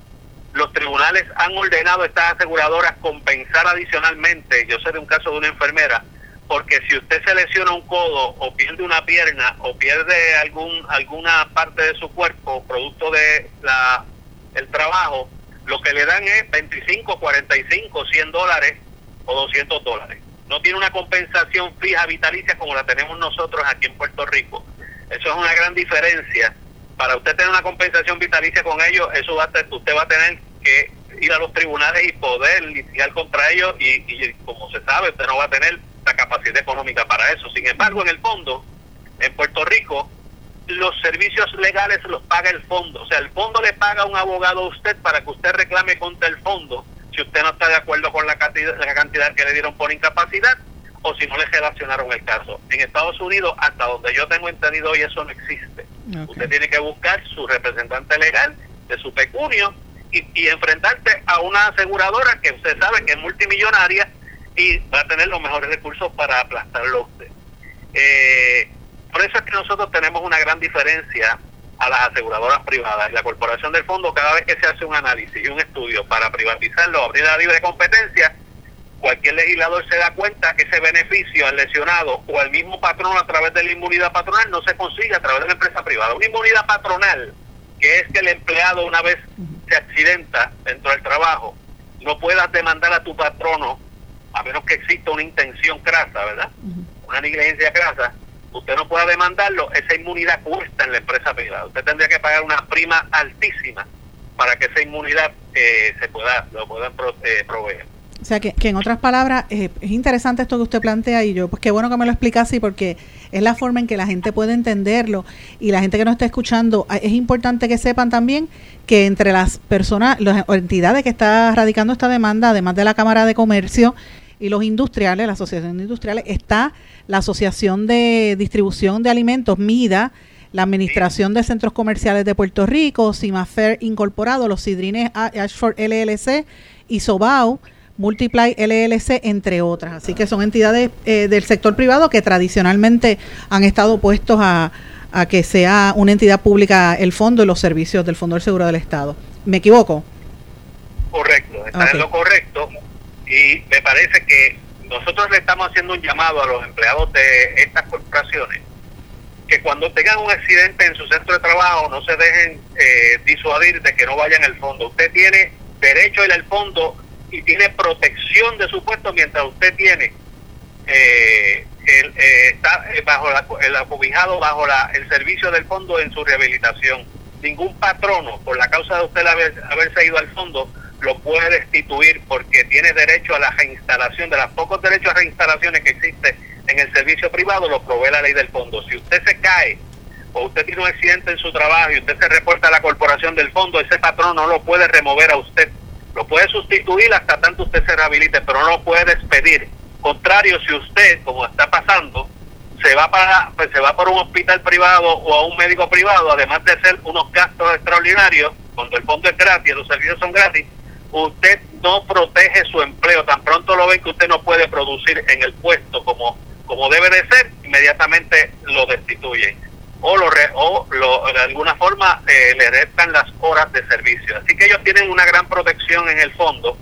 los tribunales han ordenado a estas aseguradoras compensar adicionalmente, yo sé de un caso de una enfermera, porque si usted se lesiona un codo o pierde una pierna o pierde algún alguna parte de su cuerpo producto de la el trabajo, lo que le dan es 25, 45, 100 dólares o 200 dólares. No tiene una compensación fija vitalicia como la tenemos nosotros aquí en Puerto Rico. Eso es una gran diferencia. Para usted tener una compensación vitalicia con ellos, eso va a usted va a tener que ir a los tribunales y poder litigar contra ellos y, y como se sabe, usted no va a tener la capacidad económica para eso. Sin embargo, en el fondo, en Puerto Rico, los servicios legales los paga el fondo. O sea, el fondo le paga a un abogado a usted para que usted reclame contra el fondo si usted no está de acuerdo con la cantidad, la cantidad que le dieron por incapacidad o si no le relacionaron el caso. En Estados Unidos, hasta donde yo tengo entendido hoy, eso no existe. Usted tiene que buscar su representante legal de su pecunio y, y enfrentarse a una aseguradora que usted sabe que es multimillonaria y va a tener los mejores recursos para aplastarlo a usted. Eh, por eso es que nosotros tenemos una gran diferencia a las aseguradoras privadas. Y la Corporación del Fondo, cada vez que se hace un análisis y un estudio para privatizarlo, abrir la libre competencia, cualquier legislador se da cuenta que ese beneficio al lesionado o al mismo patrón a través de la inmunidad patronal no se consigue a través de la empresa privada. Una inmunidad patronal, que es que el empleado una vez se accidenta dentro del trabajo, no puedas demandar a tu patrono a menos que exista una intención crasa, ¿verdad? Una negligencia crasa, usted no pueda demandarlo, esa inmunidad cuesta en la empresa privada. Usted tendría que pagar una prima altísima para que esa inmunidad eh, se pueda, lo puedan eh, proveer. O sea, que, en otras palabras, eh, es interesante esto que usted plantea y yo, pues qué bueno que me lo explica así porque es la forma en que la gente puede entenderlo y la gente que nos está escuchando, es importante que sepan también que entre las personas, las entidades que están radicando esta demanda, además de la Cámara de Comercio, y los industriales, la Asociación de Industriales, está la Asociación de Distribución de Alimentos, MIDA, la Administración de Centros Comerciales de Puerto Rico, Cimafer Incorporado, los Sidrines Ashford LLC y Sobau, Multiply LLC, entre otras. Así que son entidades eh, del sector privado que tradicionalmente han estado puestos a, que sea una entidad pública el fondo y los servicios del Fondo del Seguro del Estado. ¿Me equivoco? Correcto, está en lo correcto y me parece que nosotros le estamos haciendo un llamado a los empleados de estas corporaciones que cuando tengan un accidente en su centro de trabajo no se dejen eh, disuadir de que no vayan al fondo. Usted tiene derecho a ir al fondo y tiene protección de su puesto mientras usted tiene eh, el, eh, está bajo el acobijado bajo la, el servicio del fondo en su rehabilitación. Ningún patrono, por la causa de usted haber, haberse ido al fondo, lo puede destituir porque tiene derecho a la reinstalación, de los pocos derechos a reinstalaciones que existe en el servicio privado, lo provee la ley del fondo. Si usted se cae o usted tiene un accidente en su trabajo y usted se reporta a la corporación del fondo, ese patrón no lo puede remover a usted. Lo puede sustituir hasta tanto usted se rehabilite, pero no lo puede despedir. Contrario, si usted, como está pasando, se va para pues se va por un hospital privado o a un médico privado, además de hacer unos gastos extraordinarios, cuando el fondo es gratis, los servicios son gratis, usted no protege su empleo. Tan pronto lo ven que usted no puede producir en el puesto como, como debe de ser, inmediatamente lo destituyen. o, lo o lo, de alguna forma eh, le restan las horas de servicio. Así que ellos tienen una gran protección en el fondo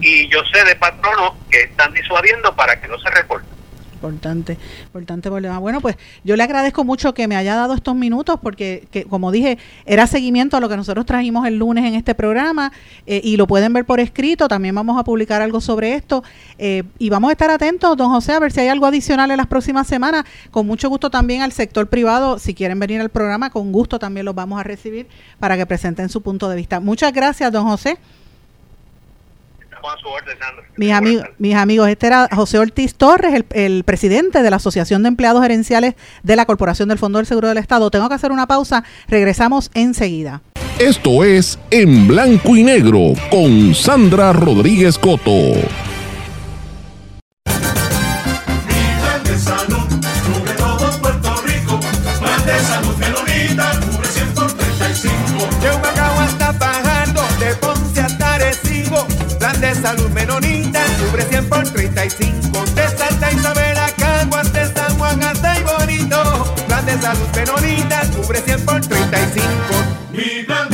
y yo sé de patronos que están disuadiendo para que no se reporten. Importante, importante problema. Bueno, pues yo le agradezco mucho que me haya dado estos minutos porque, que, como dije, era seguimiento a lo que nosotros trajimos el lunes en este programa eh, y lo pueden ver por escrito. También vamos a publicar algo sobre esto eh, y vamos a estar atentos, don José, a ver si hay algo adicional en las próximas semanas. Con mucho gusto también al sector privado, si quieren venir al programa, con gusto también los vamos a recibir para que presenten su punto de vista. Muchas gracias, don José. Mis, amigos, mis amigos, este era José Ortiz Torres, el, el, presidente de la Asociación de Empleados Gerenciales de la Corporación del Fondo del Seguro del Estado. Tengo que hacer una pausa, regresamos enseguida. Esto es En Blanco y Negro con Sandra Rodríguez Coto. Salud menonita cubre 100 por 35 de Santa Isabel a Caguas de San Juan hasta bonito. Plan de salud menonita cubre 100 por 35 mi plan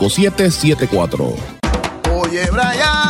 5774. Oye, Brian,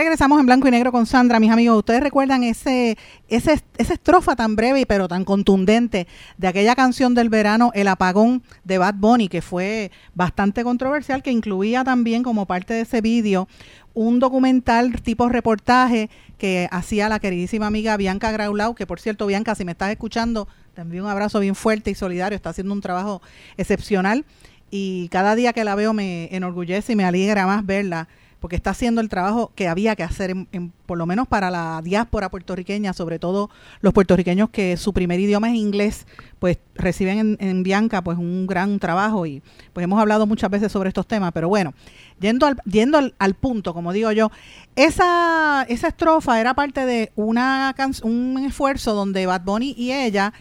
Regresamos en blanco y negro con Sandra, mis amigos. Ustedes recuerdan ese, ese, esa estrofa tan breve pero tan contundente de aquella canción del verano, El apagón de Bad Bunny, que fue bastante controversial, que incluía también como parte de ese vídeo un documental tipo reportaje que hacía la queridísima amiga Bianca Graulau, que por cierto, Bianca, si me estás escuchando, te envío un abrazo bien fuerte y solidario, está haciendo un trabajo excepcional y cada día que la veo me enorgullece y me alegra más verla porque está haciendo el trabajo que había que hacer, en, en- por lo menos para la diáspora puertorriqueña, sobre todo los puertorriqueños que su primer idioma es inglés, pues reciben en, en Bianca pues un gran trabajo y pues hemos hablado muchas veces sobre estos temas, pero bueno, yendo al, yendo al, punto, como digo yo, esa, esa estrofa era parte de una can- un esfuerzo donde Bad Bunny y ella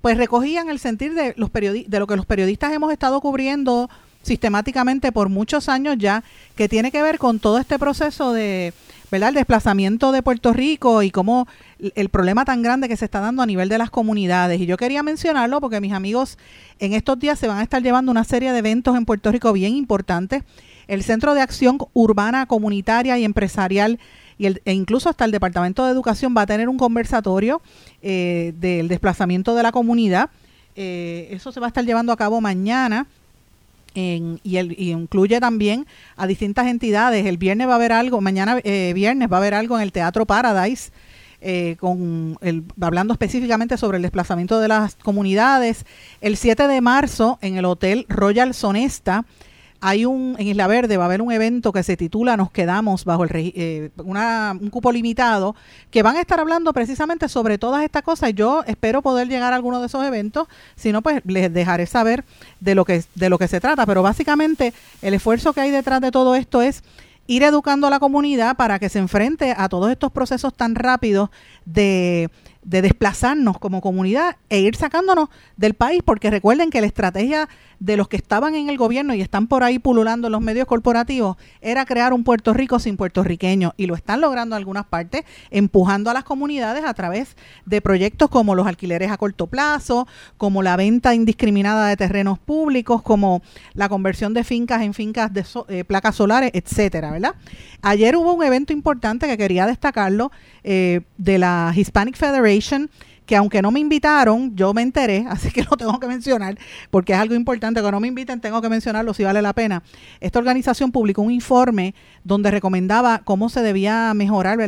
pues recogían el sentir de los de lo que los periodistas hemos estado cubriendo sistemáticamente por muchos años ya, que tiene que ver con todo este proceso de, ¿verdad? El desplazamiento de Puerto Rico y cómo el problema tan grande que se está dando a nivel de las comunidades. Y yo quería mencionarlo porque mis amigos en estos días se van a estar llevando una serie de eventos en Puerto Rico bien importantes. El Centro de Acción Urbana, Comunitaria y Empresarial y el- e incluso hasta el Departamento de Educación va a tener un conversatorio eh, del desplazamiento de la comunidad. Eh, eso se va a estar llevando a cabo mañana en- y, el, y incluye también a distintas entidades. El viernes va a haber algo, mañana eh, viernes va a haber algo en el Teatro Paradise, eh, con el, hablando específicamente sobre el desplazamiento de las comunidades. El 7 de marzo en el Hotel Royal Sonesta hay un en Isla Verde va a haber un evento que se titula Nos quedamos bajo el eh, una- un cupo limitado que van a estar hablando precisamente sobre todas estas cosas. Yo espero poder llegar a alguno de esos eventos, si no pues les dejaré saber de lo que de lo que se trata, pero básicamente el esfuerzo que hay detrás de todo esto es ir educando a la comunidad para que se enfrente a todos estos procesos tan rápidos de, de desplazarnos como comunidad e ir sacándonos del país, porque recuerden que la estrategia de los que estaban en el gobierno y están por ahí pululando los medios corporativos era crear un Puerto Rico sin puertorriqueños y lo están logrando en algunas partes, empujando a las comunidades a través de proyectos como los alquileres a corto plazo, como la venta indiscriminada de terrenos públicos, como la conversión de fincas en fincas de eh, placas solares, etcétera, ¿verdad? Ayer hubo un evento importante que quería destacarlo eh, de la Hispanic Federation que aunque no me invitaron, yo me enteré, [laughs] así que lo tengo que mencionar, porque es algo importante, que no me inviten, tengo que mencionarlo si vale la pena. Esta organización publicó un informe donde recomendaba cómo se debía mejorar,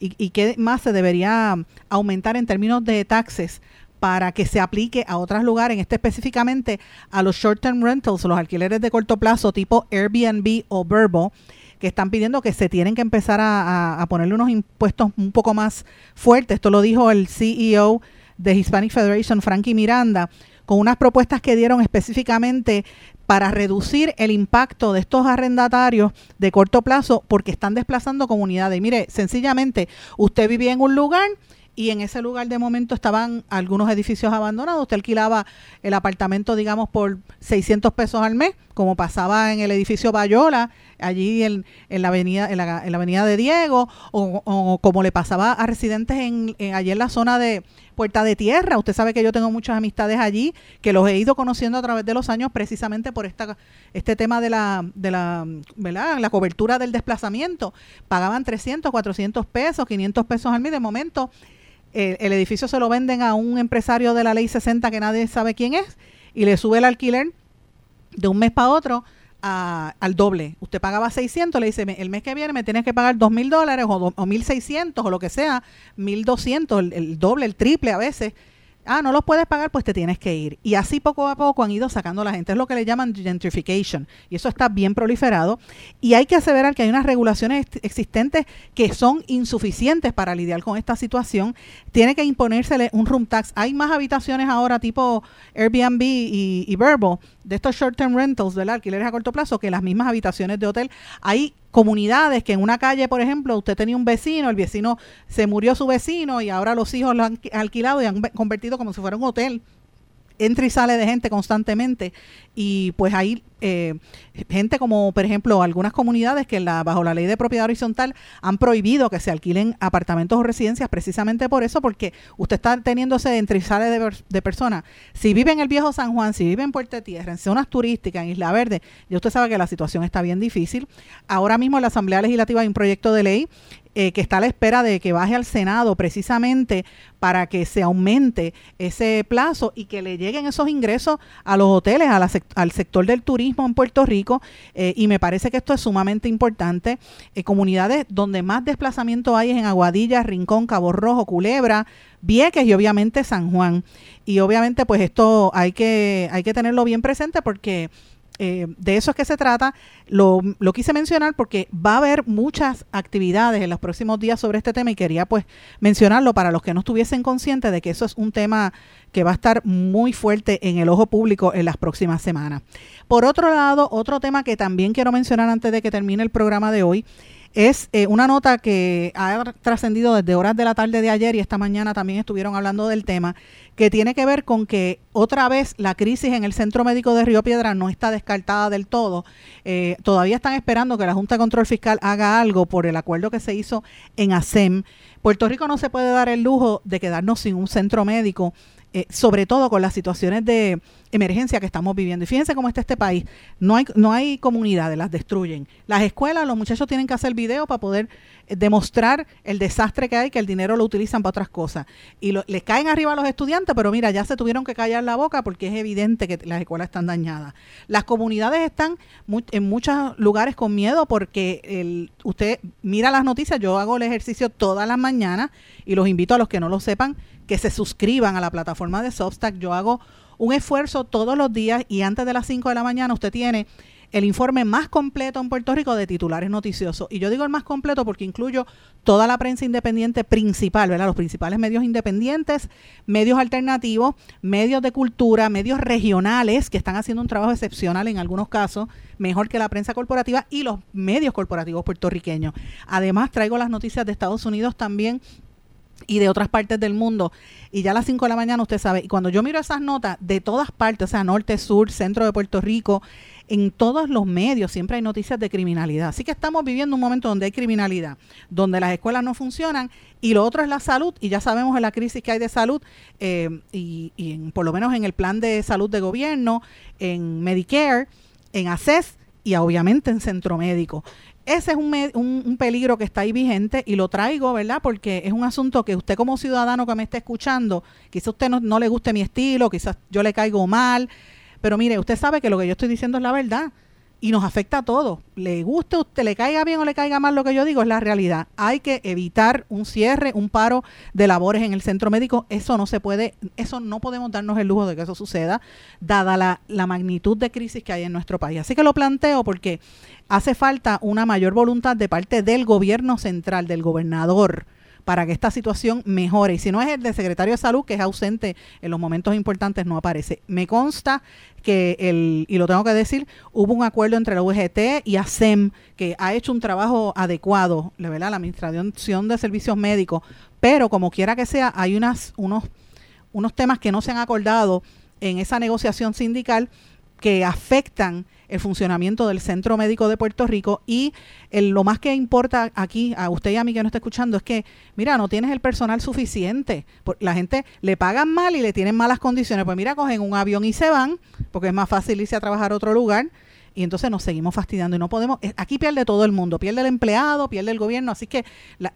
y qué más se debería aumentar en términos de taxes para que se aplique a otros lugares, en este específicamente a los short-term rentals, los alquileres de corto plazo tipo Airbnb o Verbo, que están pidiendo que se tienen que empezar a, ponerle unos impuestos un poco más fuertes. Esto lo dijo el CEO de Hispanic Federation, Frankie Miranda, con unas propuestas que dieron específicamente para reducir el impacto de estos arrendatarios de corto plazo porque están desplazando comunidades. Y mire, sencillamente, usted vivía en un lugar y en ese lugar de momento estaban algunos edificios abandonados. Usted alquilaba el apartamento, digamos, por 600 pesos al mes, como pasaba en el edificio Bayola, allí en, en la avenida en la, en la avenida de Diego, o, o como le pasaba a residentes en, en- allí en la zona de Puerta de Tierra. Usted sabe que yo tengo muchas amistades allí, que los he ido conociendo a través de los años precisamente por esta, este tema de la, de la, ¿verdad? la cobertura del desplazamiento. Pagaban 300, 400 pesos, 500 pesos al mes. De momento, el, el edificio se lo venden a un empresario de la ley 60 que nadie sabe quién es y le sube el alquiler de un mes para otro al doble. Usted pagaba 600, le dice, "Me- el mes que viene me tienes que pagar 2 mil dólares o, o 1.600 o lo que sea, 1.200, el, el doble, el triple a veces. Ah, no los puedes pagar, pues te tienes que ir. Y así poco a poco han ido sacando a la gente. Es lo que le llaman gentrification. Y eso está bien proliferado. Y hay que aseverar que hay unas regulaciones ex- existentes que son insuficientes para lidiar con esta situación. Tiene que imponérsele un room tax. Hay más habitaciones ahora tipo Airbnb y, Verbo de estos short-term rentals, del alquileres a corto plazo, que las mismas habitaciones de hotel. Hay comunidades que en una calle, por ejemplo, usted tenía un vecino, el vecino se murió su vecino y ahora los hijos lo han alquilado y han ve- convertido como si fuera un hotel entra y sale de gente constantemente. Y pues hay eh, gente como por ejemplo algunas comunidades que la, bajo la ley de propiedad horizontal han prohibido que se alquilen apartamentos o residencias precisamente por eso porque usted está teniendo ese entra y sale de, de personas si vive en el viejo San Juan si vive en Puerto Tierra en zonas turísticas en Isla Verde ya usted sabe que la situación está bien difícil. Ahora mismo en la Asamblea Legislativa hay un proyecto de ley eh, que está a la espera de que baje al Senado precisamente para que se aumente ese plazo y que le lleguen esos ingresos a los hoteles, a la al sector del turismo en Puerto Rico. eh, y me parece que esto es sumamente importante. Eh, comunidades donde más desplazamiento hay es en Aguadilla, Rincón, Cabo Rojo, Culebra, Vieques y obviamente San Juan. Y obviamente pues esto hay que, hay que tenerlo bien presente porque eh, de eso es que se trata. Lo, lo quise mencionar porque va a haber muchas actividades en los próximos días sobre este tema y quería pues mencionarlo para los que no estuviesen conscientes de que eso es un tema que va a estar muy fuerte en el ojo público en las próximas semanas. Por otro lado, otro tema que también quiero mencionar antes de que termine el programa de hoy es eh, una nota que ha trascendido desde horas de la tarde de ayer y esta mañana también estuvieron hablando del tema, que tiene que ver con que otra vez la crisis en el Centro Médico de Río Piedra no está descartada del todo. Eh, todavía están esperando que la Junta de Control Fiscal haga algo por el acuerdo que se hizo en ASEM. Puerto Rico no se puede dar el lujo de quedarnos sin un centro médico eh, sobre todo con las situaciones de emergencia que estamos viviendo. Y fíjense cómo está este país. No hay, no hay comunidades, las destruyen. Las escuelas, los muchachos tienen que hacer video para poder eh, demostrar el desastre que hay, que el dinero lo utilizan para otras cosas. Y lo- les caen arriba a los estudiantes, pero mira, ya se tuvieron que callar la boca porque es evidente que las escuelas están dañadas. Las comunidades están en muchos lugares con miedo porque el, usted mira las noticias, yo hago el ejercicio todas las mañanas y los invito a los que no lo sepan que se suscriban a la plataforma de Substack. Yo hago un esfuerzo todos los días y antes de las 5 de la mañana usted tiene el informe más completo en Puerto Rico de titulares noticiosos. Y yo digo el más completo porque incluyo toda la prensa independiente principal, ¿verdad? Los principales medios independientes, medios alternativos, medios de cultura, medios regionales que están haciendo un trabajo excepcional en algunos casos, mejor que la prensa corporativa y los medios corporativos puertorriqueños. Además, traigo las noticias de Estados Unidos también y de otras partes del mundo. Y ya a las 5 de la mañana usted sabe, y cuando yo miro esas notas de todas partes, o sea, norte, sur, centro de Puerto Rico, en todos los medios siempre hay noticias de criminalidad. Así que estamos viviendo un momento donde hay criminalidad, donde las escuelas no funcionan y lo otro es la salud y ya sabemos en la crisis que hay de salud eh, y, y en- por lo menos en el plan de salud de gobierno, en Medicare, en ACES y obviamente en centro médico. Ese es un, un, peligro que está ahí vigente y lo traigo, ¿verdad? Porque es un asunto que usted como ciudadano que me está escuchando, quizás usted no, no le guste mi estilo, quizás yo le caigo mal, pero mire, usted sabe que lo que yo estoy diciendo es la verdad y nos afecta a todos. Le guste a usted, le caiga bien o le caiga mal lo que yo digo, es la realidad. Hay que evitar un cierre, un paro de labores en el centro médico. Eso no se puede, eso no podemos darnos el lujo de que eso suceda, dada la, la magnitud de crisis que hay en nuestro país. Así que lo planteo porque hace falta una mayor voluntad de parte del gobierno central, del gobernador, para que esta situación mejore. Y si no es el del secretario de salud, que es ausente en los momentos importantes, no aparece. Me consta que, el, y lo tengo que decir, hubo un acuerdo entre la UGT y ASEM, que ha hecho un trabajo adecuado, ¿verdad? la Administración de Servicios Médicos, pero como quiera que sea, hay unas, unos, unos temas que no se han acordado en esa negociación sindical que afectan el funcionamiento del Centro Médico de Puerto Rico y el- lo más que importa aquí a usted y a mí que no está escuchando es que, mira, no tienes el personal suficiente. La gente le pagan mal y le tienen malas condiciones. Pues mira, cogen un avión y se van porque es más fácil irse a trabajar a otro lugar y entonces nos seguimos fastidiando y no podemos, eh, aquí pierde todo el mundo, pierde el empleado, pierde el gobierno, así que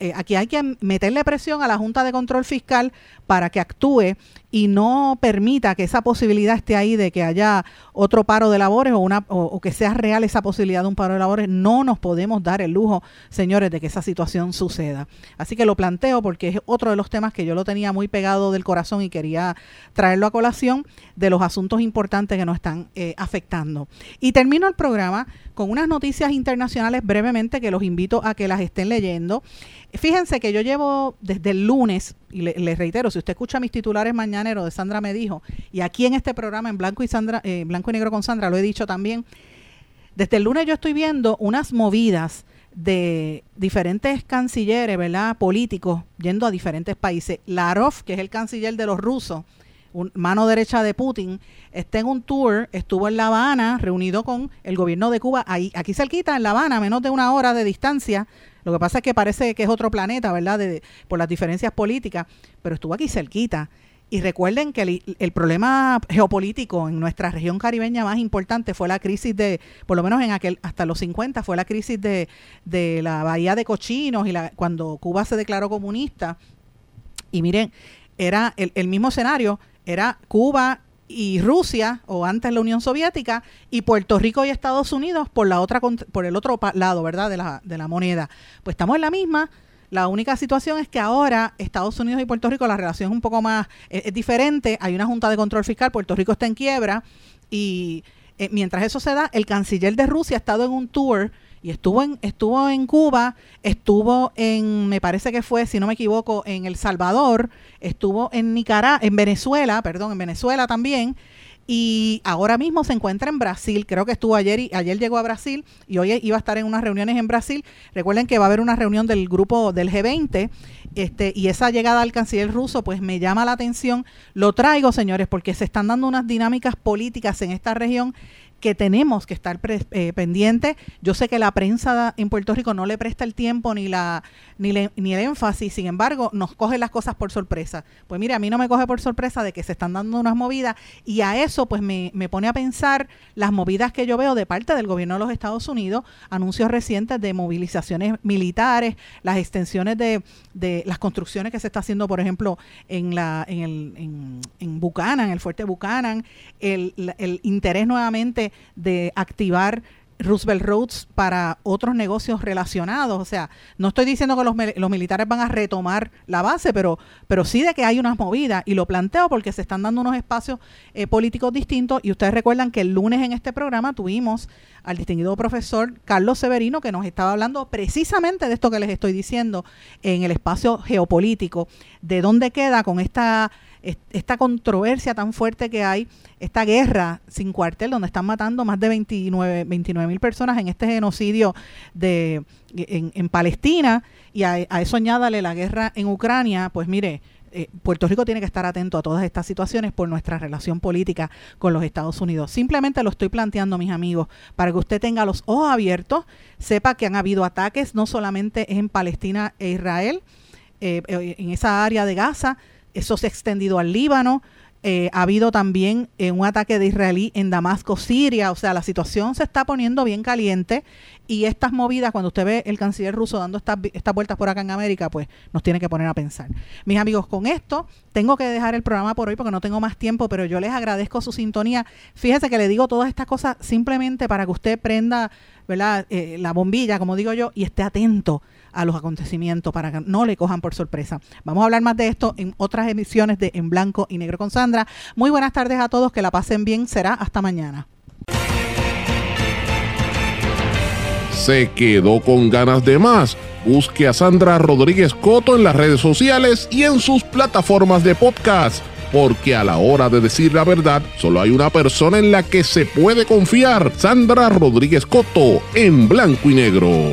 eh, aquí hay que meterle presión a la Junta de Control Fiscal para que actúe y no permita que esa posibilidad esté ahí de que haya otro paro de labores o, una, o, que sea real esa posibilidad de un paro de labores. No nos podemos dar el lujo, señores, de que esa situación suceda. Así que lo planteo porque es otro de los temas que yo lo tenía muy pegado del corazón y quería traerlo a colación de los asuntos importantes que nos están eh, afectando. Y termino el programa con unas noticias internacionales brevemente que los invito a que las estén leyendo. Fíjense que yo llevo desde el lunes, y le- les reitero, si usted escucha mis titulares de Sandra me dijo, y aquí en este programa en blanco y Sandra, eh, blanco y negro con Sandra lo he dicho también, desde el lunes yo estoy viendo unas movidas de diferentes cancilleres, ¿verdad? Políticos yendo a diferentes países. Larov, que es el canciller de los rusos, un- mano derecha de Putin, está en un tour, estuvo en La Habana reunido con el gobierno de Cuba, ahí, aquí cerquita, en La Habana, menos de una hora de distancia. Lo que pasa es que parece que es otro planeta, ¿verdad? De- por las diferencias políticas, pero estuvo aquí cerquita. Y recuerden que el, problema geopolítico en nuestra región caribeña más importante fue la crisis de, por lo menos en aquel, hasta los 50, fue la crisis de, de la bahía de Cochinos y la, cuando Cuba se declaró comunista. Y miren, era el, el mismo escenario, era Cuba y Rusia, o antes la Unión Soviética, y Puerto Rico y Estados Unidos por la otra por el otro lado, ¿verdad? De la, de la moneda. Pues estamos en la misma. La única situación es que ahora Estados Unidos y Puerto Rico la relación es un poco más es, es diferente. Hay una junta de control fiscal, Puerto Rico está en quiebra y eh, mientras eso se da, el canciller de Rusia ha estado en un tour y estuvo en estuvo en Cuba, estuvo en me parece que fue, si no me equivoco, en El Salvador, estuvo en Nicaragua, en Venezuela, perdón, en Venezuela también. Y ahora mismo se encuentra en Brasil, creo que estuvo ayer y ayer llegó a Brasil y hoy iba a estar en unas reuniones en Brasil. Recuerden que va a haber una reunión del grupo del G20 este, y esa llegada al canciller ruso pues me llama la atención. Lo traigo, señores, porque se están dando unas dinámicas políticas en esta región que tenemos que estar pre- eh, pendientes. Yo sé que la prensa en Puerto Rico no le presta el tiempo ni la ni, le- ni el énfasis, sin embargo, nos coge las cosas por sorpresa. Pues mire, a mí no me coge por sorpresa de que se están dando unas movidas y a eso pues me, me pone a pensar las movidas que yo veo de parte del gobierno de los Estados Unidos, anuncios recientes de movilizaciones militares, las extensiones de, de las construcciones que se está haciendo, por ejemplo, en la en el en, en Buchanan, el fuerte Buchanan, el, el interés nuevamente de activar Roosevelt Roads para otros negocios relacionados. O sea, no estoy diciendo que los, mil- los militares van a retomar la base, pero, pero sí de que hay unas movidas. Y lo planteo porque se están dando unos espacios eh, políticos distintos. Y ustedes recuerdan que el lunes en este programa tuvimos al distinguido profesor Carlos Severino que nos estaba hablando precisamente de esto que les estoy diciendo en el espacio geopolítico, de dónde queda con esta est- esta controversia tan fuerte que hay, esta guerra sin cuartel, donde están matando más de 29 mil personas en este genocidio de, en, en Palestina, y a, eso añádale la guerra en Ucrania, pues mire, eh, Puerto Rico tiene que estar atento a todas estas situaciones por nuestra relación política con los Estados Unidos. Simplemente lo estoy planteando, mis amigos, para que usted tenga los ojos abiertos, sepa que han habido ataques no solamente en Palestina e Israel, eh, eh, en esa área de Gaza, eso se ha extendido al Líbano, eh, ha habido también eh, un ataque de israelí en Damasco, Siria, o sea, la situación se está poniendo bien caliente y estas movidas, cuando usted ve el canciller ruso dando estas, estas vueltas por acá en América, pues nos tiene que poner a pensar. Mis amigos, con esto tengo que dejar el programa por hoy porque no tengo más tiempo, pero yo les agradezco su sintonía. Fíjese que le digo todas estas cosas simplemente para que usted prenda ¿verdad? Eh, la bombilla, como digo yo, y esté atento a los acontecimientos para que no le cojan por sorpresa. Vamos a hablar más de esto en otras emisiones de En Blanco y Negro con Sandra. Muy buenas tardes a todos, que la pasen bien, será hasta mañana. ¿Se quedó con ganas de más? Busque a Sandra Rodríguez Coto en las redes sociales y en sus plataformas de podcast, porque a la hora de decir la verdad, solo hay una persona en la que se puede confiar, Sandra Rodríguez Coto, en blanco y negro.